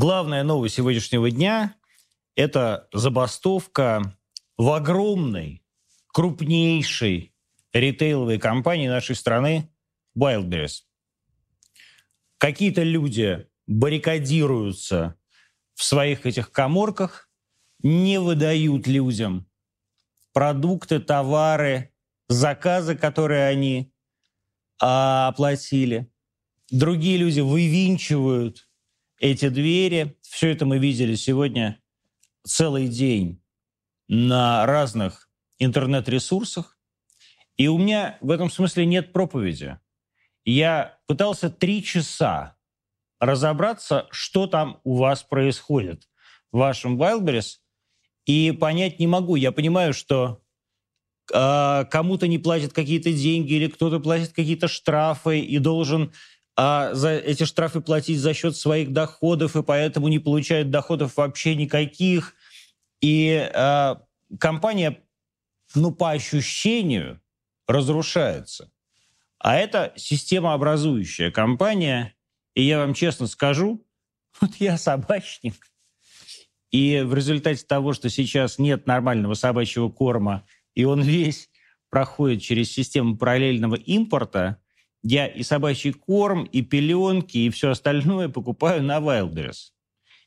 Главная новость сегодняшнего дня – это забастовка в огромной, крупнейшей ритейловой компании нашей страны Wildberries. Какие-то люди баррикадируются в своих этих коморках, не выдают людям продукты, товары, заказы, которые они а, оплатили. Другие люди вывинчивают эти двери. Все это мы видели сегодня целый день на разных интернет-ресурсах. И у меня в этом смысле нет проповеди. Я пытался три часа разобраться, что там у вас происходит в вашем Wildberries, и понять не могу. Я понимаю, что э, кому-то не платят какие-то деньги или кто-то платит какие-то штрафы и должен а за эти штрафы платить за счет своих доходов, и поэтому не получают доходов вообще никаких. И э, компания, ну, по ощущению, разрушается. А это системообразующая компания. И я вам честно скажу, вот я собачник. И в результате того, что сейчас нет нормального собачьего корма, и он весь проходит через систему параллельного импорта, я и собачий корм, и пеленки, и все остальное покупаю на Wildberries.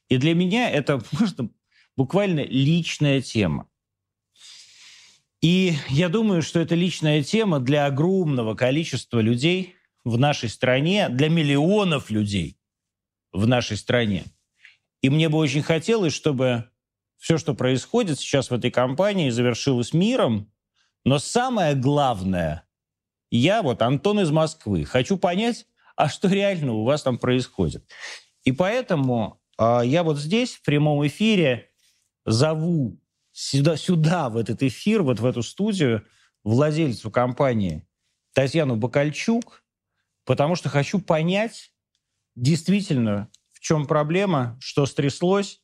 И для меня это просто буквально личная тема. И я думаю, что это личная тема для огромного количества людей в нашей стране, для миллионов людей в нашей стране. И мне бы очень хотелось, чтобы все, что происходит сейчас в этой компании, завершилось миром. Но самое главное, я вот Антон из Москвы, хочу понять, а что реально у вас там происходит. И поэтому э, я вот здесь в прямом эфире зову сюда, сюда, в этот эфир, вот в эту студию, владельцу компании Татьяну Бакальчук, потому что хочу понять действительно, в чем проблема, что стряслось,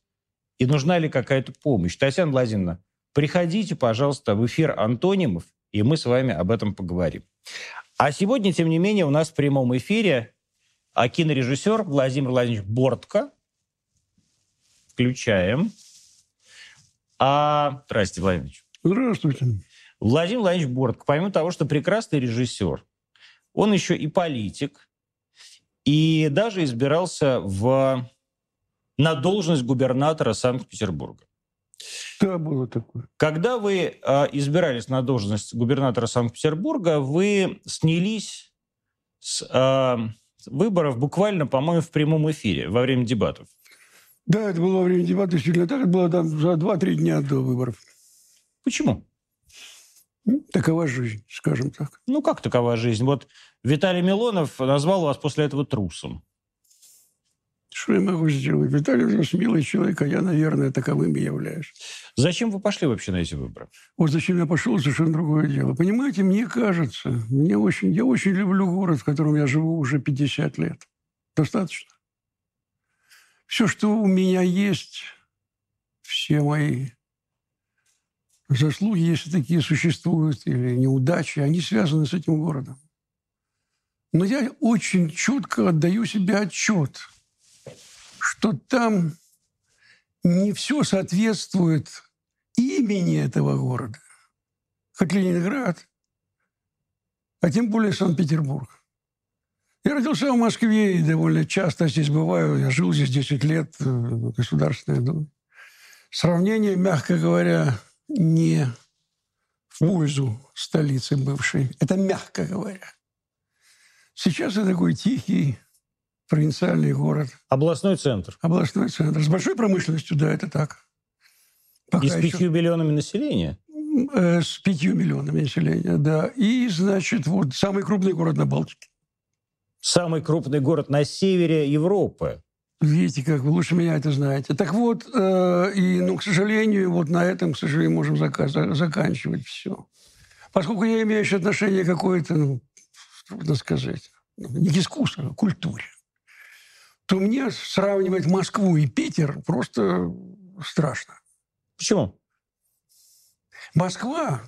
и нужна ли какая-то помощь. Татьяна Владимировна, приходите, пожалуйста, в эфир «Антонимов», и мы с вами об этом поговорим. А сегодня, тем не менее, у нас в прямом эфире а кинорежиссер Владимир Владимирович Бортко. Включаем. А... Здравствуйте, Владимир Здравствуйте. Владимир Владимирович Бортко, помимо того, что прекрасный режиссер, он еще и политик, и даже избирался в... на должность губернатора Санкт-Петербурга. Да, было такое. Когда вы э, избирались на должность губернатора Санкт-Петербурга, вы снялись с э, выборов буквально, по-моему, в прямом эфире во время дебатов. Да, это было во время дебатов. Так. Это было там за 2-3 дня до выборов. Почему? Такова жизнь, скажем так. Ну, как такова жизнь? Вот Виталий Милонов назвал вас после этого трусом. Что я могу сделать? Виталий очень милый человек, а я, наверное, таковым и являюсь. Зачем вы пошли вообще на эти выборы? Вот зачем я пошел, совершенно другое дело. Понимаете, мне кажется, мне очень, я очень люблю город, в котором я живу уже 50 лет. Достаточно. Все, что у меня есть, все мои заслуги, если такие существуют, или неудачи, они связаны с этим городом. Но я очень четко отдаю себе отчет – что там не все соответствует имени этого города, хоть Ленинград, а тем более Санкт-Петербург. Я родился в Москве и довольно часто здесь бываю. Я жил здесь 10 лет э, в Государственной Думе. Сравнение, мягко говоря, не в пользу столицы бывшей. Это мягко говоря. Сейчас я такой тихий, провинциальный город. Областной центр. Областной центр. С большой промышленностью, да, это так. Пока И с пятью миллионами населения? Э, с пятью миллионами населения, да. И, значит, вот самый крупный город на Балтике. Самый крупный город на севере Европы. Видите, как вы лучше меня это знаете. Так вот, э, и, ну, к сожалению, вот на этом, к сожалению, можем заказ, заканчивать все. Поскольку я имею еще отношение какое-то, ну, трудно сказать, не к искусству, а к культуре то мне сравнивать Москву и Питер просто страшно. Почему? Москва,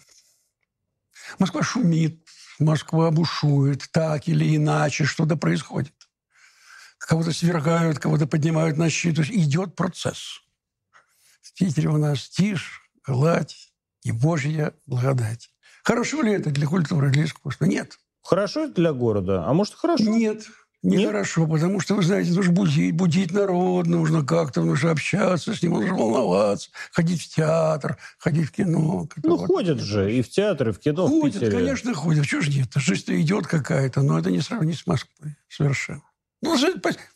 Москва шумит, Москва бушует, так или иначе что-то происходит. кого-то свергают, кого-то поднимают на щит. То есть идет процесс. В Питере у нас тишь, гладь и Божья благодать. Хорошо ли это для культуры, для искусства? Нет. Хорошо это для города, а может хорошо? Нет. Нехорошо, потому что, вы знаете, нужно будить, будить народ, нужно как-то, нужно общаться с ним, нужно волноваться, ходить в театр, ходить в кино. Ну, вот. ходят же и в театр, и в кино ходят, в Питере. конечно, ходят. Чего же нет? Жизнь-то идет какая-то, но это не сравнить с Москвой совершенно. Ну,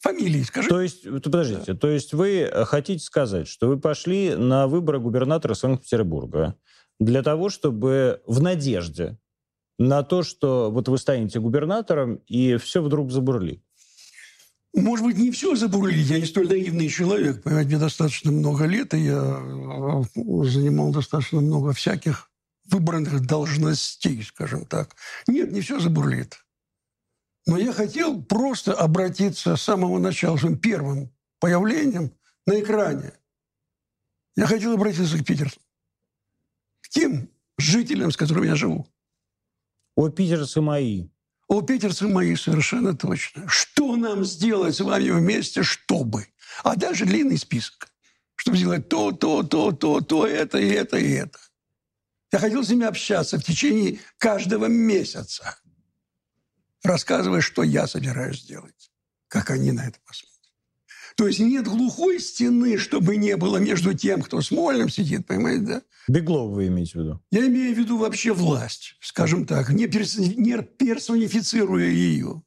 фамилии скажи. То есть, подождите, да. то есть вы э, хотите сказать, что вы пошли на выборы губернатора Санкт-Петербурга для того, чтобы в надежде на то, что вот вы станете губернатором, и все вдруг забурлит? Может быть, не все забурлит. Я не столь наивный человек. Понимаете, мне достаточно много лет, и я э, занимал достаточно много всяких выбранных должностей, скажем так. Нет, не все забурлит. Но я хотел просто обратиться с самого начала, своим первым появлением на экране. Я хотел обратиться к питерцам, к тем жителям, с которыми я живу. О, питерцы мои. О, питерцы мои, совершенно точно. Что нам сделать с вами вместе, чтобы? А даже длинный список. Чтобы сделать то, то, то, то, то, это, и это, и это. Я хотел с ними общаться в течение каждого месяца, рассказывая, что я собираюсь сделать, как они на это посмотрят. То есть нет глухой стены, чтобы не было между тем, кто с Мольным сидит, понимаете, да? Беглов вы имеете в виду? Я имею в виду вообще власть, скажем так, не, перс... не персонифицируя ее.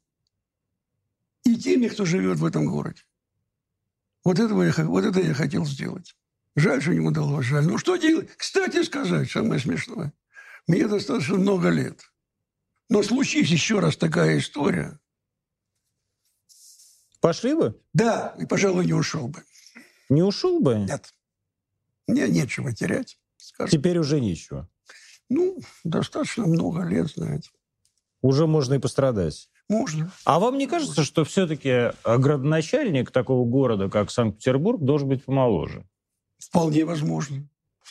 И теми, кто живет в этом городе. Вот, этого я, вот это я хотел сделать. Жаль, что не удалось, жаль. Ну, что делать? Кстати сказать, самое смешное. Мне достаточно много лет. Но случись еще раз такая история, Пошли бы? Да, и, пожалуй, не ушел бы. Не ушел бы? Нет. Мне нечего терять. Скажем. Теперь уже нечего. Ну, достаточно много лет, знаете. Уже можно и пострадать. Можно. А вам не кажется, что все-таки градоначальник такого города, как Санкт-Петербург, должен быть помоложе? Вполне возможно.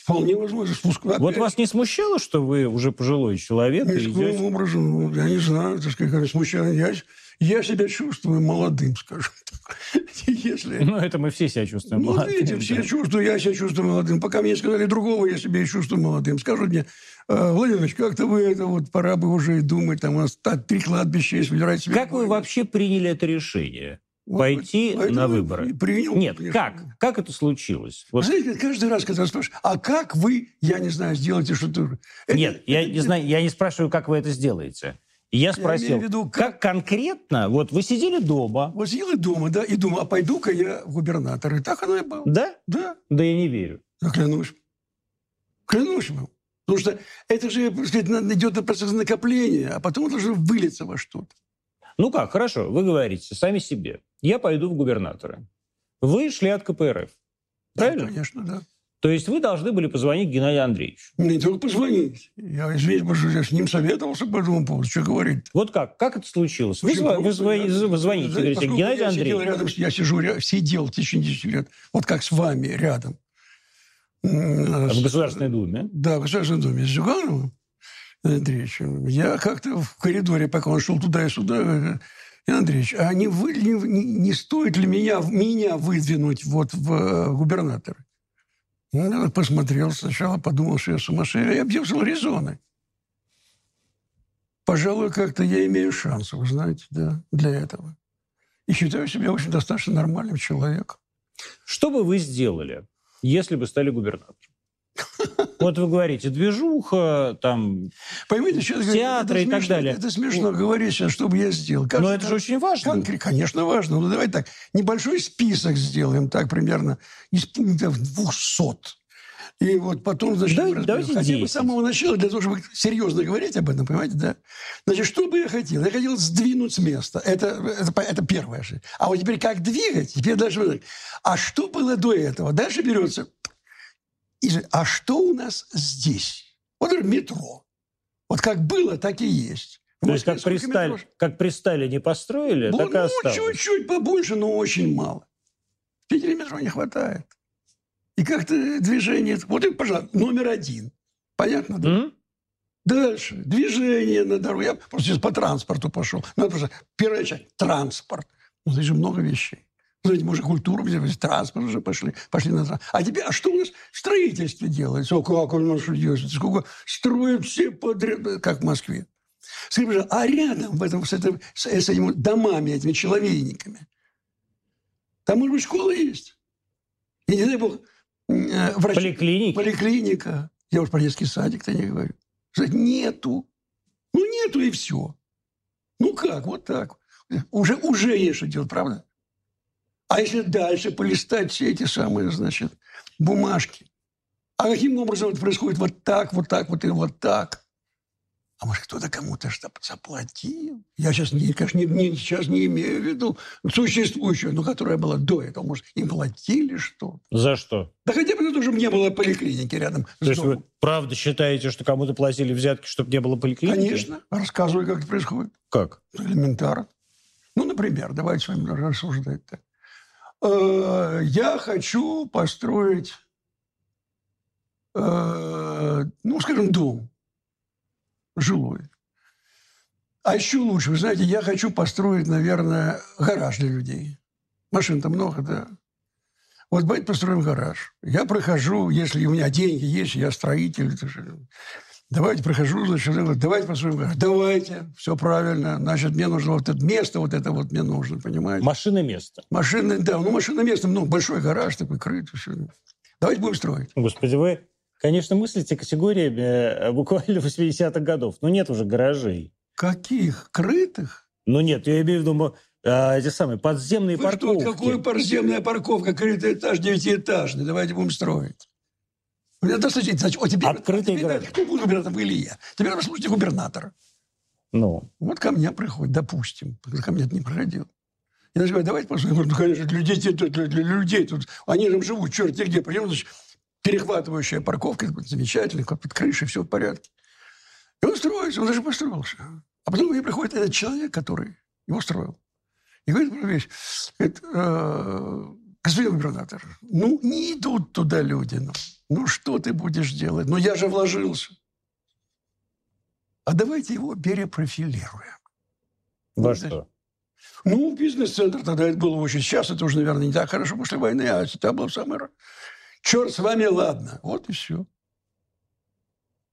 Вполне возможно. Спуск... Вот вас не смущало, что вы уже пожилой человек? Никаким идете... образом, ну, я не знаю, так сказать, смущало. Я я себя чувствую молодым, скажем так. Если... Ну, это мы все себя чувствуем ну, молодым. Видите, все да. чувствуют, я себя чувствую молодым. Пока мне сказали другого, я себя чувствую молодым. Скажут мне, «А, Владимирович, как-то вы это вот, пора бы уже думать, там у нас три кладбища есть, выбирать себе. Как вы вообще приняли это решение? Вот, пойти на выборы. Принял, Нет, конечно. как? Как это случилось? Вот. Знаете, каждый раз, когда спрашивают, а как вы, я не знаю, сделаете что-то... Нет, это, я это, не знаю, я не спрашиваю, как вы это сделаете. Я спросил, я виду, как... как конкретно, вот вы сидели дома. Вот сидел дома, да, и думал, а пойду-ка я в губернатор. И так оно и было. Да? Да. Да я не верю. Да клянусь. Клянусь вам. Потому что это же сказать, идет процесс накопления, а потом должно вылиться во что-то. Ну как, хорошо, вы говорите сами себе. Я пойду в губернаторы. Вы шли от КПРФ. Правильно? Да, конечно, да. То есть вы должны были позвонить Геннадию Андреевичу? Не только позвонить. Я, извините, что я с ним советовался по этому поводу. Что говорить -то? Вот как? Как это случилось? Вы, вы, вы, звоните, вы звоните, да, говорите, Геннадий я Андреевич. Сидел рядом, я сижу, сидел в течение 10 лет, вот как с вами рядом. В Государственной Думе? Да, в Государственной Думе. С Зюгановым Андреевичем. Я как-то в коридоре, пока он шел туда и сюда, Иван Андреевич, а не, вы, не, не стоит ли меня, меня выдвинуть вот в э, губернаторы? Ну, я посмотрел сначала, подумал, что я сумасшедший. Я объявил резоны. Пожалуй, как-то я имею шанс, вы знаете, да, для этого. И считаю себя очень достаточно нормальным человеком. Что бы вы сделали, если бы стали губернатором? Вот вы говорите, движуха, там, Поймите, сейчас театры и так далее. Это смешно говорить сейчас, что бы я сделал. Как, Но это же очень важно. Конкрет, конечно, важно. Ну, давайте так, небольшой список сделаем, так, примерно, из пунктов 200. И вот потом, значит, Давай, давайте Хотя 10. бы с самого начала, для того, чтобы серьезно говорить об этом, понимаете, да? Значит, что бы я хотел? Я хотел сдвинуть с места. Это, это, это первое. А вот теперь как двигать? Теперь дальше... А что было до этого? Дальше берется и, а что у нас здесь? Вот метро. Вот как было, так и есть. То есть как при, Сталь... как при Сталине построили, ну, так и ну, осталось? чуть-чуть побольше, но очень мало. В Питере метро не хватает. И как-то движение... Вот это, пожалуйста, номер один. Понятно, да? Mm-hmm. Дальше. Движение на дороге. Я просто сейчас по транспорту пошел. Ну, просто первая часть – транспорт. Ну, здесь же много вещей. Знаете, мы уже культуру взяли, транспорт уже пошли, пошли на транспорт. А теперь, а что у нас в строительстве делается? О, как у нас делается? Сколько строят все подряд, как в Москве. Скажи, а рядом в этом, с, этим, с, с этими домами, этими человейниками, там, может быть, школа есть? И не дай бог, э, врач... Поликлиника. Поликлиника. Я уж про детский садик-то не говорю. Нету. Ну, нету и все. Ну как, вот так. Уже, уже есть что делать, правда? А если дальше полистать все эти самые, значит, бумажки, а каким образом это происходит вот так, вот так, вот и вот так? А может, кто-то кому-то что заплатил? Я сейчас, не, конечно, не, не, сейчас не имею в виду существующую, но которая была до этого. Может, им платили что За что? Да хотя бы то, чтобы не было поликлиники рядом То есть домом. вы правда считаете, что кому-то платили взятки, чтобы не было поликлиники? Конечно. Рассказывай, как это происходит. Как? Элементарно. Ну, например, давайте с вами рассуждать так. Э, я хочу построить, э, ну, скажем, дом жилой. А еще лучше, вы знаете, я хочу построить, наверное, гараж для людей. Машин-то много, да. Вот давайте построим гараж. Я прохожу, если у меня деньги есть, я строитель. Давайте прохожу, значит, давайте гараж. Давайте, все правильно. Значит, мне нужно вот это место, вот это вот мне нужно, понимаете? Машина место. Машина, да, ну машина место, ну большой гараж такой крытый. Все. Давайте будем строить. Господи, вы Конечно, мыслите категориями э, буквально 80-х годов. Но нет уже гаражей. Каких? Крытых? Ну нет, я имею в виду а, эти самые подземные Вы парковки. Что, какую подземная парковка? Крытый этаж, девятиэтажный. Давайте будем строить. Это, значит, значит, о, теперь, Открытый теперь, Кто будет губернатором? Илья. Теперь послушайте губернатора. Ну? Вот ко мне приходит, допустим. Ко мне это не проходил. Я говорю, давайте посмотрим. Ну, конечно, людей, для, для, людей тут, они там живут, черт где. Пойдем, значит, перехватывающая парковка, замечательно, под крышей, все в порядке. И он строится, он даже построился. А потом мне приходит этот человек, который его строил. И говорит про вещь. Говорит, э, господин губернатор, ну, не идут туда люди. Ну, ну, что ты будешь делать? Ну, я же вложился. А давайте его перепрофилируем. Во что? Ну, бизнес-центр тогда это было очень... Сейчас это уже, наверное, не так хорошо после войны, а это было в самый Черт с вами, ладно. Вот и все.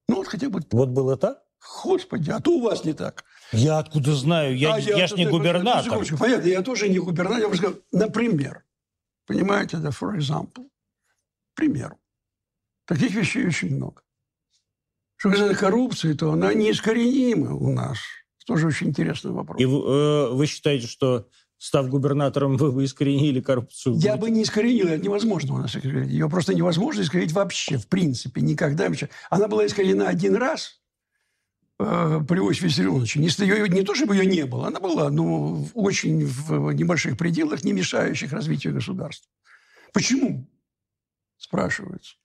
Ну, вот хотя бы... Вот было так? Господи, а то у вас не так. Я откуда знаю? Я, а я, я ж не губернатор. Понятно, я тоже не губернатор. Я бы сказал, например. Понимаете, да, for example. К примеру. Таких вещей очень много. Что касается коррупции, то она неискоренима у нас. Это тоже очень интересный вопрос. И вы, э, вы считаете, что став губернатором, вы бы искоренили коррупцию? Я бы не искоренил, это невозможно у нас искоренить. Ее просто невозможно искоренить вообще, в принципе, никогда. Она была искоренена один раз э, при Иосифе Виссарионовиче. Не, ее, не то, чтобы ее не было, она была, но очень в небольших пределах, не мешающих развитию государства. Почему? Спрашивается.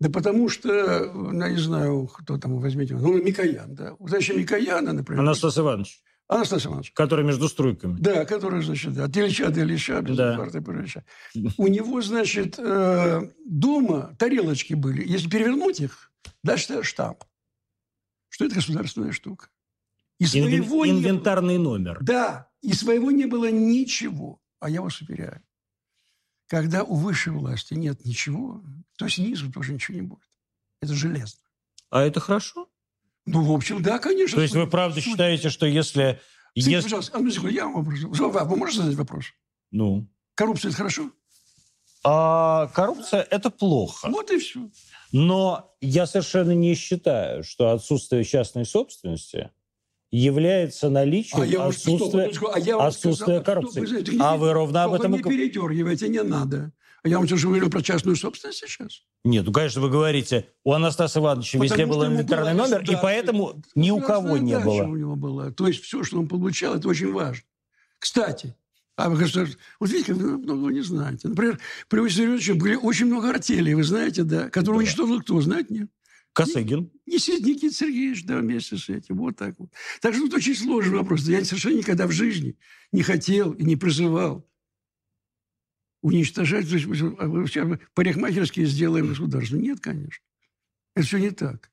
Да потому что, я не знаю, кто там, возьмите, ну, Микоян, да. Удача Микояна, например. Анастас Иванович. Анастас Иванович. Который между струйками. Да, который, значит, от Ильича до Ильича, без да. Ильича. У него, значит, э, дома тарелочки были. Если перевернуть их, дальше штамп. Что это государственная штука. И своего Инвен... Инвентарный не... номер. Да, и своего не было ничего. А я вас уверяю, когда у высшей власти нет ничего, то снизу тоже ничего не будет. Это железно. А это хорошо? Ну, в общем, да, конечно. То есть вы правда считаете, что если... Скажите, если... пожалуйста, одну секунду, я вам вопрос. Вы можете задать вопрос? Ну? Коррупция – это хорошо? А, коррупция – это плохо. Вот и все. Но я совершенно не считаю, что отсутствие частной собственности является наличием а отсутствия, стоп, а я отсутствия коррупции. Стоп, вы а вы ровно об этом... Не передергивайте, не надо. Я вам сейчас говорю про частную собственность сейчас. Нет, ну, конечно, вы говорите, у Анастаса Ивановича Потому везде был инвентарный номер, и поэтому ни у кого не было. у него была. То есть все, что он получал, это очень важно. Кстати, а вы говорите, вот видите, вы много не знаете. Например, при Василии были очень много артелей, вы знаете, да, которые да. уничтожил кто, знаете, нет? Косыгин. Не, не Никита Сергеевич, да, вместе с этим. Вот так вот. Так что тут очень сложный вопрос. Я совершенно никогда в жизни не хотел и не призывал уничтожать, то есть а парикмахерские сделаем государство. Нет, конечно. Это все не так.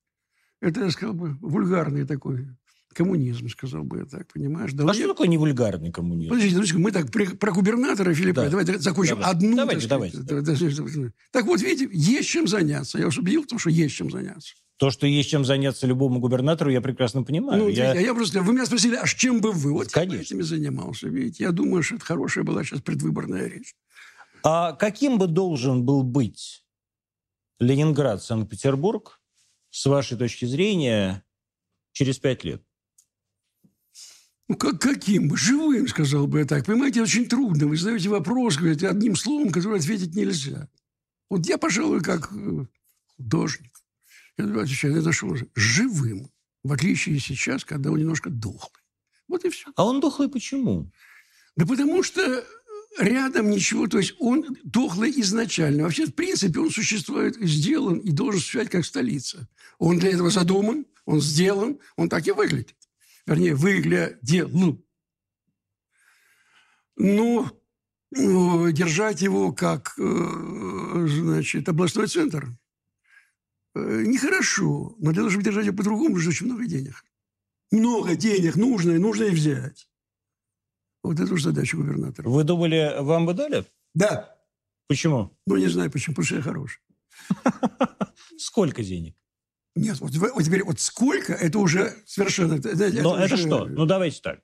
Это, я сказал бы, вульгарный такой коммунизм, сказал бы я так, понимаешь? Да, а что такое невульгарный коммунизм? Подождите, подождите, мы так при, про губернатора Филиппа, да. давайте закончим давайте. одну. Давайте, давайте. давайте. Так вот, видите, есть чем заняться. Я вас убедил в том, что есть чем заняться. То, что есть чем заняться любому губернатору, я прекрасно понимаю. Ну, я... Я, я просто, вы меня спросили, а чем бы вы? Вот Конечно. я этими занимался. Видите, я думаю, что это хорошая была сейчас предвыборная речь. А каким бы должен был быть Ленинград, Санкт-Петербург, с вашей точки зрения, через пять лет? Ну, как, каким? Живым, сказал бы я так. Понимаете, очень трудно. Вы задаете вопрос, говорите, одним словом, который ответить нельзя. Вот я, пожалуй, как э, художник, я отвечаю, это что? Живым. В отличие сейчас, когда он немножко дохлый. Вот и все. А он дохлый почему? Да потому что рядом ничего, то есть он дохлый изначально. Вообще, в принципе, он существует, сделан и должен существовать как столица. Он для этого задуман, он сделан, он так и выглядит вернее, выглядел. Но ну, держать его как, э, значит, областной центр э, нехорошо. Но для того, чтобы держать его по-другому, нужно очень много денег. Много денег нужно, и нужно и взять. Вот это уже задача губернатора. Вы думали, вам бы дали? Да. Почему? Ну, не знаю почему, потому что я хороший. Сколько денег? Нет, вот, вот теперь вот сколько, это уже совершенно... Знаете, Но это, это уже... что? Ну, давайте так.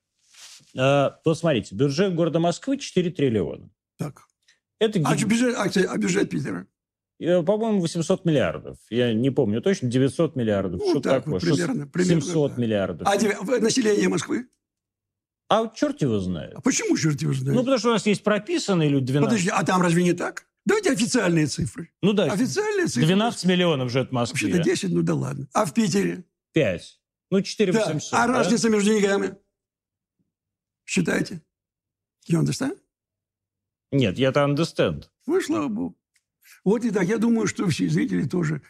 А, вот смотрите, бюджет города Москвы 4 триллиона. Так. Это а, бюджет, а, а бюджет Питера? По-моему, 800 миллиардов. Я не помню точно, 900 миллиардов. Ну, что так такое? Вот, примерно, 600, примерно, 700 да. миллиардов. А население Москвы? А черт его знает. А почему черт его знает? Ну, потому что у нас есть прописанные люди 12. Подожди, а там разве не так? Давайте официальные цифры. Ну да. Официальные цифры. 12 миллионов живет в Москве. Вообще-то 10, ну да ладно. А в Питере? 5. Ну, 4 да. 800. А да? разница между деньгами? Считайте. You understand? Нет, я-то understand. Ну, слава богу. Вот и так. Я думаю, что все зрители тоже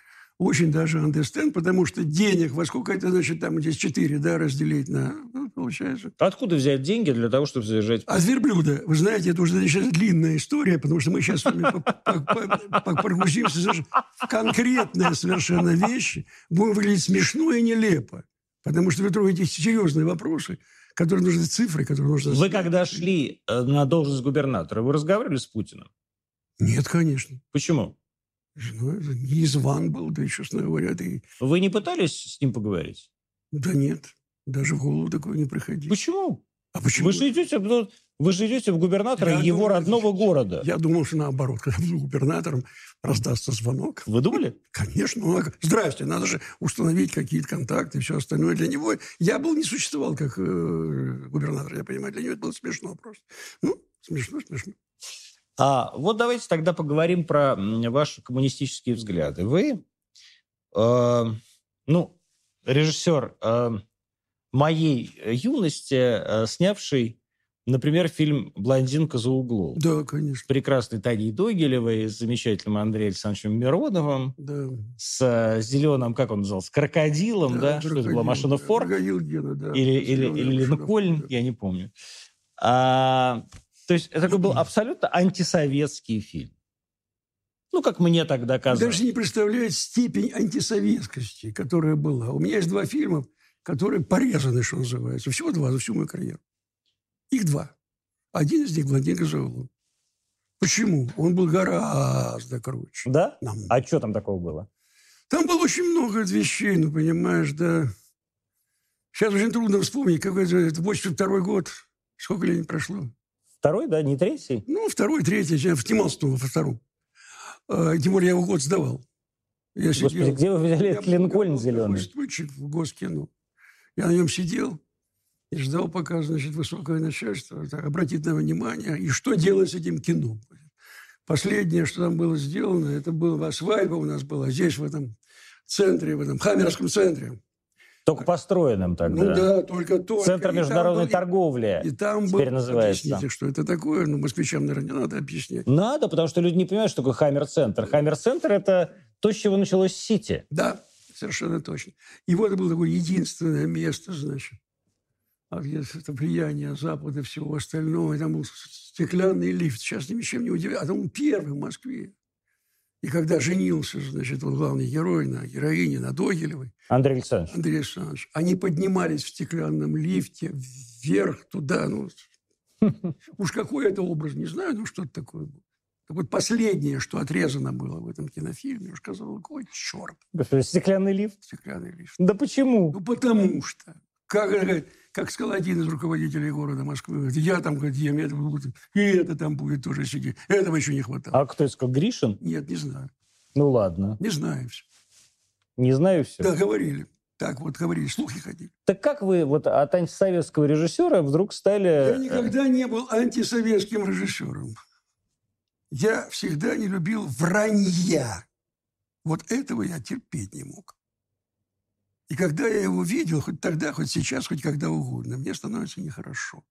очень даже understand, потому что денег, во сколько это, значит, там здесь 4, да, разделить на, ну, получается. Откуда взять деньги для того, чтобы содержать... А верблюда, вы знаете, это уже сейчас длинная история, потому что мы сейчас с вами прогрузимся в конкретные совершенно вещи, будем выглядеть смешно и нелепо, потому что вы трогаете серьезные вопросы, которые нужны цифры, которые нужны... Вы когда шли э, на должность губернатора, вы разговаривали с Путиным? Нет, конечно. Почему? Ну, не зван был, да, честно говоря. Да и... Вы не пытались с ним поговорить? Да нет, даже в голову такое не приходило. Почему? А почему? Вы же идете, вы же идете в губернатора я его думал, родного города. Я думал, что наоборот, когда буду губернатором, раздастся звонок. Вы думали? Конечно. Ну, здрасте, надо же установить какие-то контакты и все остальное. Для него я был не существовал как э, губернатор, я понимаю. Для него это было смешно просто. Ну, смешно, смешно. А вот давайте тогда поговорим про ваши коммунистические взгляды. Вы, э, ну, режиссер э, моей юности, э, снявший, например, фильм «Блондинка за углом». Да, конечно. С прекрасной Таней Догилевой, с замечательным Андреем Александровичем Мироновым, да. с э, зеленым, как он назывался, крокодилом, да? да? Что это была машина Форд? Гена, да. Или, или, или Линкольн, да. я не помню. А, то есть это такой был абсолютно антисоветский фильм. Ну, как мне тогда казалось. Даже не представляете степень антисоветскости, которая была. У меня есть два фильма, которые порезаны, что называется. Всего два за всю мою карьеру. Их два. Один из них «Блондинка за углом». Почему? Он был гораздо круче. Да? Нам. А что там такого было? Там было очень много вещей, ну, понимаешь, да. Сейчас очень трудно вспомнить, какой это 82 год. Сколько лет прошло? Второй, да, не третий? Ну, второй, третий. Я снимался во втором. А, тем более я его год сдавал. Я Господи, сидел, где вы взяли этот Линкольн зеленый? Стульчик в Госкино. Я на нем сидел и ждал, пока, значит, высокое начальство так, обратит на внимание, и что делать с этим кино. Последнее, что там было сделано, это была свадьба у нас была здесь, в этом центре, в этом Хаммерском центре. Только построенным тогда. Ну да, только только. Центр международной и торговли и там теперь был, называется. Объясните, что это такое. Ну, москвичам, наверное, не надо объяснять. Надо, потому что люди не понимают, что такое Хаммер-центр. Хаммер-центр – это то, с чего началось Сити. Да, совершенно точно. И вот это было такое единственное место, значит, а это влияние Запада и всего остального. И там был стеклянный лифт. Сейчас ничем не удивляет. А там он первый в Москве. И когда женился, значит, вот главный герой на героине, на Догилевой, Андрей Александрович. Андрей Александрович, они поднимались в стеклянном лифте вверх туда, ну, уж какой это образ, не знаю, ну, что-то такое было. Так вот, последнее, что отрезано было в этом кинофильме, я сказал, какой черт. Стеклянный лифт? Стеклянный лифт. Да почему? Ну, потому что. Как, как сказал один из руководителей города Москвы, говорит, я там, говорит, ем, это будет, и это там будет тоже сидеть. Этого еще не хватало. А кто сказал? Гришин? Нет, не знаю. Ну, ладно. Не знаю все. Не знаю все? Да, говорили. Так вот говорили, слухи ходили. Так как вы вот от антисоветского режиссера вдруг стали... Я никогда не был антисоветским режиссером. Я всегда не любил вранья. Вот этого я терпеть не мог. И когда я его видел, хоть тогда, хоть сейчас, хоть когда угодно, мне становится нехорошо.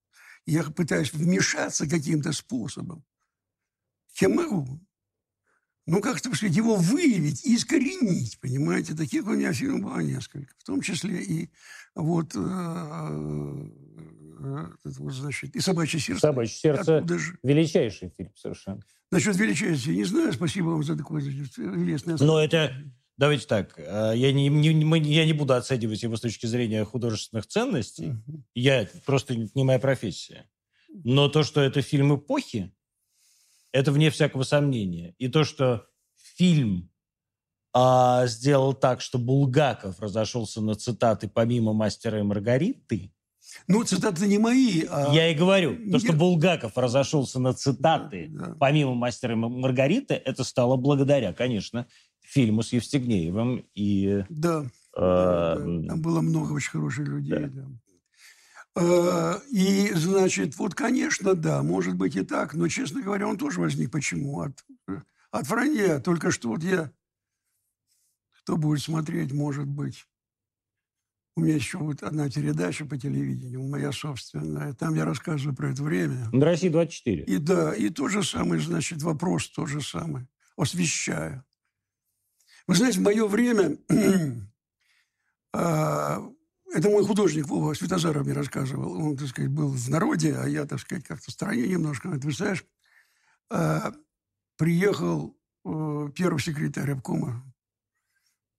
И я пытаюсь вмешаться каким-то способом. Я могу. Ну, как-то сказать, его выявить и искоренить, понимаете? Таких у меня фильмов было несколько. В том числе и вот, э, э, вот значит, и «Собачье сердце». «Собачье сердце» – величайший фильм совершенно. Насчет величайший не знаю. Спасибо вам за такое лестное Но это Давайте так, э, я не, не, я не буду оценивать его с точки зрения художественных ценностей. Я просто не моя профессия. Но то, что это фильм эпохи, это вне всякого сомнения. И то, что фильм а, сделал так, что Булгаков разошелся на цитаты помимо «Мастера и Маргариты», ну, цитаты не мои. А... Я и говорю, то, что Булгаков разошелся на цитаты, да. помимо «Мастера и Маргариты», это стало благодаря, конечно, фильму с Евстигнеевым. И, да, э, да, там было много очень хороших людей. Да. Да. Э, и, значит, вот, конечно, да, может быть и так, но, честно говоря, он тоже возник. Почему? От, от вранья. Только что вот я... Кто будет смотреть, может быть... У меня еще вот одна передача по телевидению, моя собственная. Там я рассказываю про это время. На России 24. И да, и то же самое, значит, вопрос то же самое. Освещаю. Вы знаете, в мое время, а, это мой художник Вова Светозаров мне рассказывал, он, так сказать, был в народе, а я, так сказать, как-то в стороне немножко. Ты представляешь, а, приехал э, первый секретарь обкома,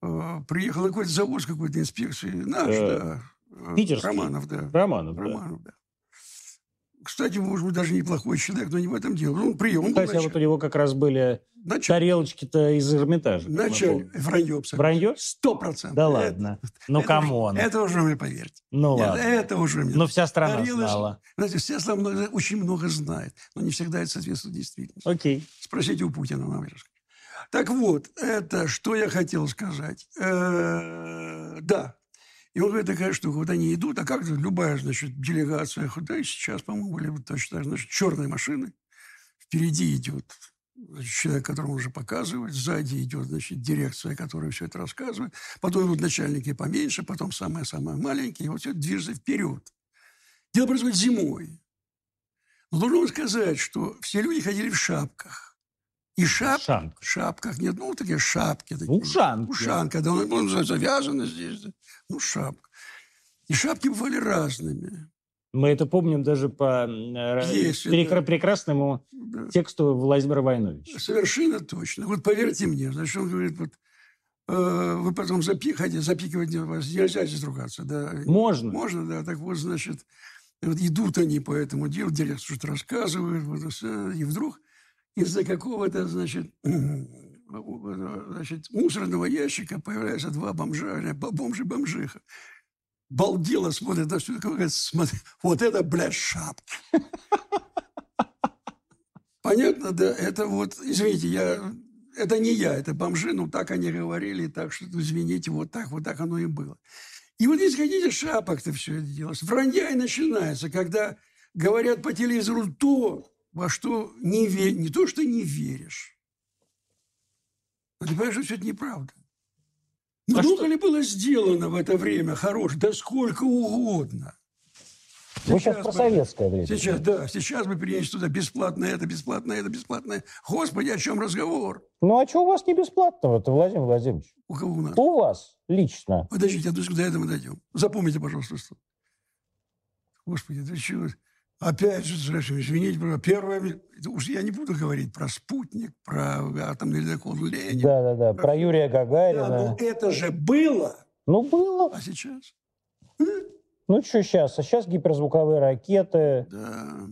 э, приехал на какой-то завод с какой-то инспекцией, наш, э, да, Питерский. Романов, да. Романов, Романов, да. да. Кстати, может быть, даже неплохой человек, но не в этом дело. Ну, прием. Кстати, а вот у него как раз были Началь... тарелочки-то из Эрмитажа. Началь... Вранье абсолютно. Вранье? Сто процентов. Да ладно. Это, ну, come on. Это уже мне поверьте. Ну, ладно. Это уже мне. Но вся страна Тарелочки... знала. Знаете, вся страна очень много знает, но не всегда это соответствует действительности. Окей. Спросите у Путина, он Так вот, это что я хотел сказать. Э-э- да, и он говорит, такая штука, вот они идут, а как любая, значит, делегация, да и сейчас, по-моему, были вот точно так, значит, черные машины, впереди идет значит, человек, которому уже показывают, сзади идет, значит, дирекция, которая все это рассказывает, потом идут начальники поменьше, потом самые-самые маленькие, и вот все движется вперед. Дело происходит зимой. Но должен сказать, что все люди ходили в шапках. И шап... Шапка. шапках нет, ну, такие шапки. Такие. Ушанки. Ушанка, да, он, он завязан здесь. Ну, шапка. И шапки бывали разными. Мы это помним даже по Есть, перекр... да. прекрасному да. тексту Владимира Войновича. Совершенно точно. Вот поверьте мне, значит, он говорит, вот, э, вы потом запихаете, запикивать вас нельзя здесь ругаться. Да? Можно. Можно, да. Так вот, значит, вот идут они по этому делу, директор что-то рассказывает, вот, и вдруг из-за какого-то, значит, значит, мусорного ящика появляются два бомжа, бомжи-бомжиха. Балдело смотрит на все, говорит, смотри, вот это, блядь, шапки. Понятно, да? Это вот, извините, я, это не я, это бомжи, ну так они говорили, так что, извините, вот так, вот так оно и было. И вот если хотите, шапок-то все это делалось. Вранья и начинается, когда говорят по телевизору то, во что не, ве... не то, что не веришь. Но ты понимаешь, что все это неправда. А Много что? ли было сделано в это время хорош? Да сколько угодно. Вы сейчас, сейчас про советское время. Сейчас, да. Сейчас мы принесли туда бесплатно это, бесплатно это, бесплатно. Господи, о чем разговор? Ну, а что у вас не бесплатного-то, Владимир Владимирович? У кого у нас? У вас лично. Подождите, а до этого дойдем. Запомните, пожалуйста, что. Господи, ты чего? Опять же, извините, первое, уж я не буду говорить про спутник, про атомный ледокол Ленин. Да, да, да, про, про Юрия Гагарина. Да, но это же было. Ну, было. А сейчас? Ну, что сейчас? А сейчас гиперзвуковые ракеты. Да.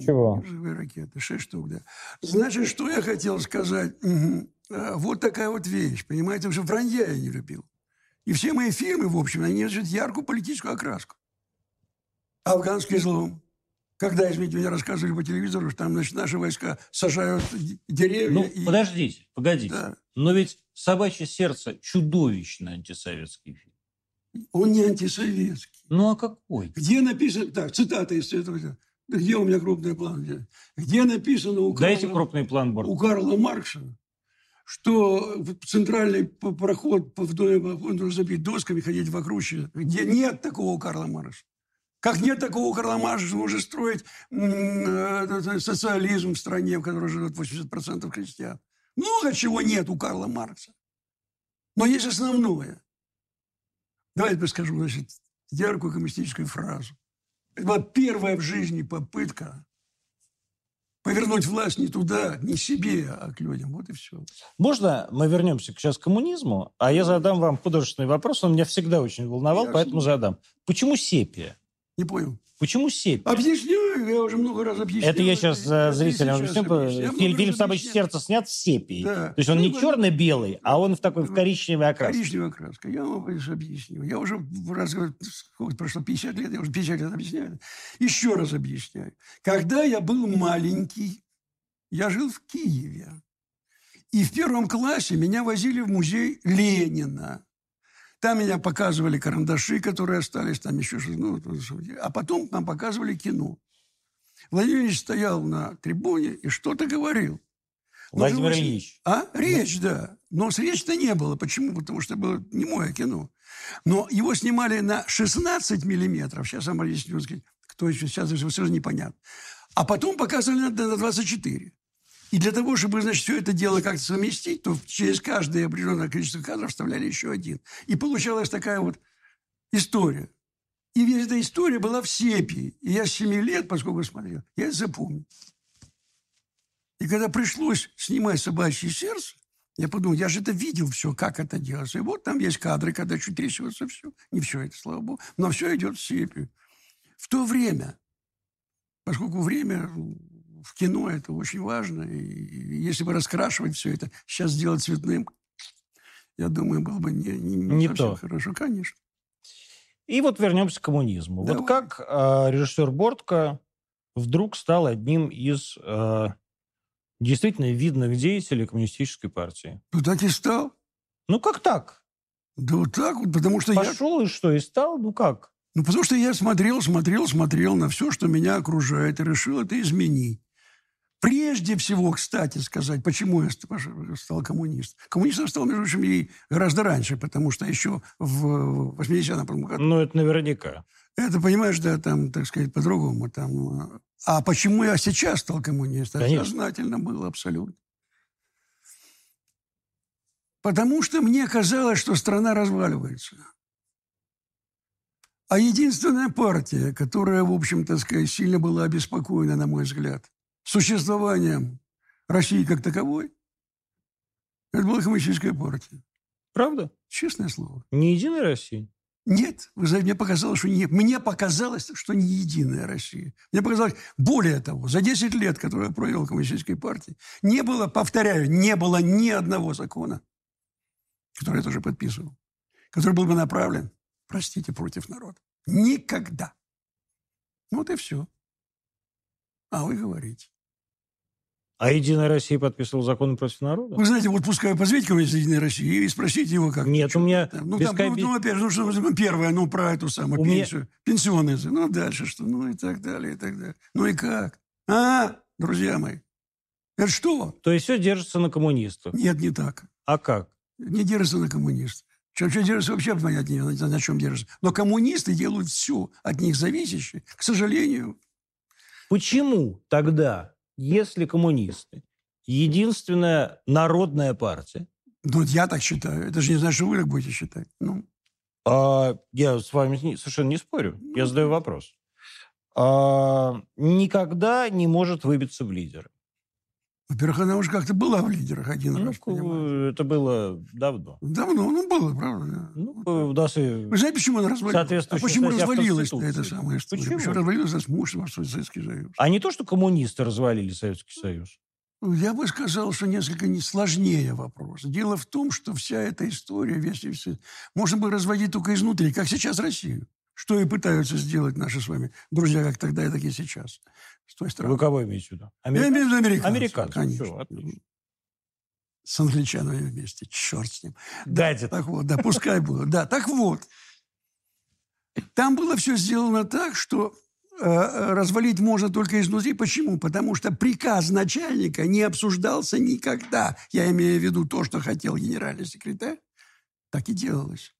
Чего? Гиперзвуковые ракеты, шесть штук, да. Значит, что я хотел сказать? Угу. Вот такая вот вещь, понимаете, уже вранья я не любил. И все мои фильмы, в общем, они носят яркую политическую окраску. Афганский злом. Когда, извините, меня рассказывали по телевизору, что там, значит, наши войска сажают деревья. Ну, и... подождите, погодите. Да. Но ведь «Собачье сердце» – чудовищно антисоветский фильм. Он не антисоветский. Ну, а какой? Где написано... Так, цитата из этого. Где у меня крупный план? Где, где написано у Дайте Карла, крупный план борта. У Карла Маркса, что центральный проход в доме нужно забить досками, ходить вокруг. Где нет такого Карла Маркса. Как нет такого Карла Маркса, уже строить э, социализм в стране, в которой живет 80% крестьян. Много чего нет у Карла Маркса. Но есть основное. Давайте скажу, значит, яркую коммунистическую фразу. Это была первая в жизни попытка повернуть власть не туда, не себе, а к людям. Вот и все. Можно мы вернемся сейчас к коммунизму, а я задам вам художественный вопрос, он меня всегда очень волновал, я поэтому задам. Почему сепия? Не понял. Почему сепия? Объясняю, я уже много раз объяснял. Это я сейчас я зрителям объясню. Фильм, фильм «Собачье сердце» снят в сепии. Да. То есть он не ну, черно-белый, а он в такой в коричневой окраске. Коричневая окраска. Я вам объясню. Я уже раз, прошло 50 лет, я уже 50 лет объясняю. Еще раз объясняю. Когда я был маленький, я жил в Киеве. И в первом классе меня возили в музей Ленина. Там меня показывали карандаши, которые остались, там еще что-то. Ну, а потом нам показывали кино. Владимир Ильич стоял на трибуне и что-то говорил. Владимир. Ильич. А? Речь, да. Но с речи-то не было. Почему? Потому что было не мое кино. Но его снимали на 16 миллиметров. Сейчас вам объясню, кто еще сейчас все непонятно. А потом показывали на 24. И для того, чтобы, значит, все это дело как-то совместить, то через каждое определенное количество кадров вставляли еще один. И получалась такая вот история. И эта история была в сепии. И я с 7 лет, поскольку смотрел, я это запомнил. И когда пришлось снимать «Собачье сердце», я подумал, я же это видел все, как это делается. И вот там есть кадры, когда чуть трясется все. Не все это, слава богу. Но все идет в сепию. В то время, поскольку время в кино это очень важно. И если бы раскрашивать все это, сейчас сделать цветным, я думаю, было бы не, не, не, не совсем то. хорошо, конечно. И вот вернемся к коммунизму. Давай. Вот как э, режиссер Бортко вдруг стал одним из э, действительно видных деятелей коммунистической партии? Ну, так и стал. Ну, как так? Да вот так вот, потому что Пошел я... и что, и стал? Ну, как? Ну, потому что я смотрел, смотрел, смотрел на все, что меня окружает, и решил это изменить. Прежде всего, кстати сказать, почему я стал коммунистом. Коммунистом стал, между прочим, и гораздо раньше, потому что еще в 80-м году. Ну, это наверняка. Это, понимаешь, да, там, так сказать, по-другому. Там. А почему я сейчас стал коммунистом? Конечно. Сознательно было абсолютно. Потому что мне казалось, что страна разваливается. А единственная партия, которая, в общем-то, сказать, сильно была обеспокоена, на мой взгляд, существованием России как таковой, это была коммунистическая партия. Правда? Честное слово. Не единая Россия? Нет, вы знаете, мне показалось, что не, мне показалось, что не единая Россия. Мне показалось, более того, за 10 лет, которые я провел в коммунистической партии, не было, повторяю, не было ни одного закона, который я тоже подписывал, который был бы направлен, простите, против народа. Никогда. Вот и все. А вы говорите. А «Единая Россия» подписывал закон против народа? Вы знаете, вот пускай кого-нибудь из «Единой России» и спросите его, как. Нет, у меня... Ну, там, ну, ну, опять же, ну, что, первое, ну, про эту самую у пенсию. Меня... Пенсионные, ну, дальше что, ну, и так далее, и так далее. Ну, и как? А, друзья мои, это что? То есть все держится на коммунистах? Нет, не так. А как? Не держится на коммунистах. Что, что держится, вообще понять не на чем держится. Но коммунисты делают все от них зависящее, к сожалению. Почему тогда если коммунисты единственная народная партия. Ну, я так считаю. Это же не значит, что вы так будете считать. Ну. А, я с вами не, совершенно не спорю. Ну, я задаю вопрос. а, никогда не может выбиться в лидеры. Во-первых, она уже как-то была в лидерах один Ну, раз, понимаете? это было давно. Давно, ну, было, правда. Ну, Вот нас и- Вы знаете, почему она развалилась? А почему развалилась эта самая история? Почему? Почему развалилась нас муж Советский Союз? А не то, что коммунисты развалили Советский Союз. Ну, Я бы сказал, что несколько не сложнее вопрос. Дело в том, что вся эта история, весь и все, можно было разводить только изнутри, как сейчас Россию. Что и пытаются сделать наши с вами друзья, как тогда, так и сейчас. С той стороны. Вы кого имеете в виду? Я Америка- имею в виду американцев. Американцев. Конечно. Отлично. С англичанами вместе. Черт с ним. Дайте. Так вот, да, пускай было. Да, так вот. Там было все сделано так, что э, э, развалить можно только изнутри. Почему? Потому что приказ начальника не обсуждался никогда. Я имею в виду то, что хотел генеральный секретарь. Так и делалось.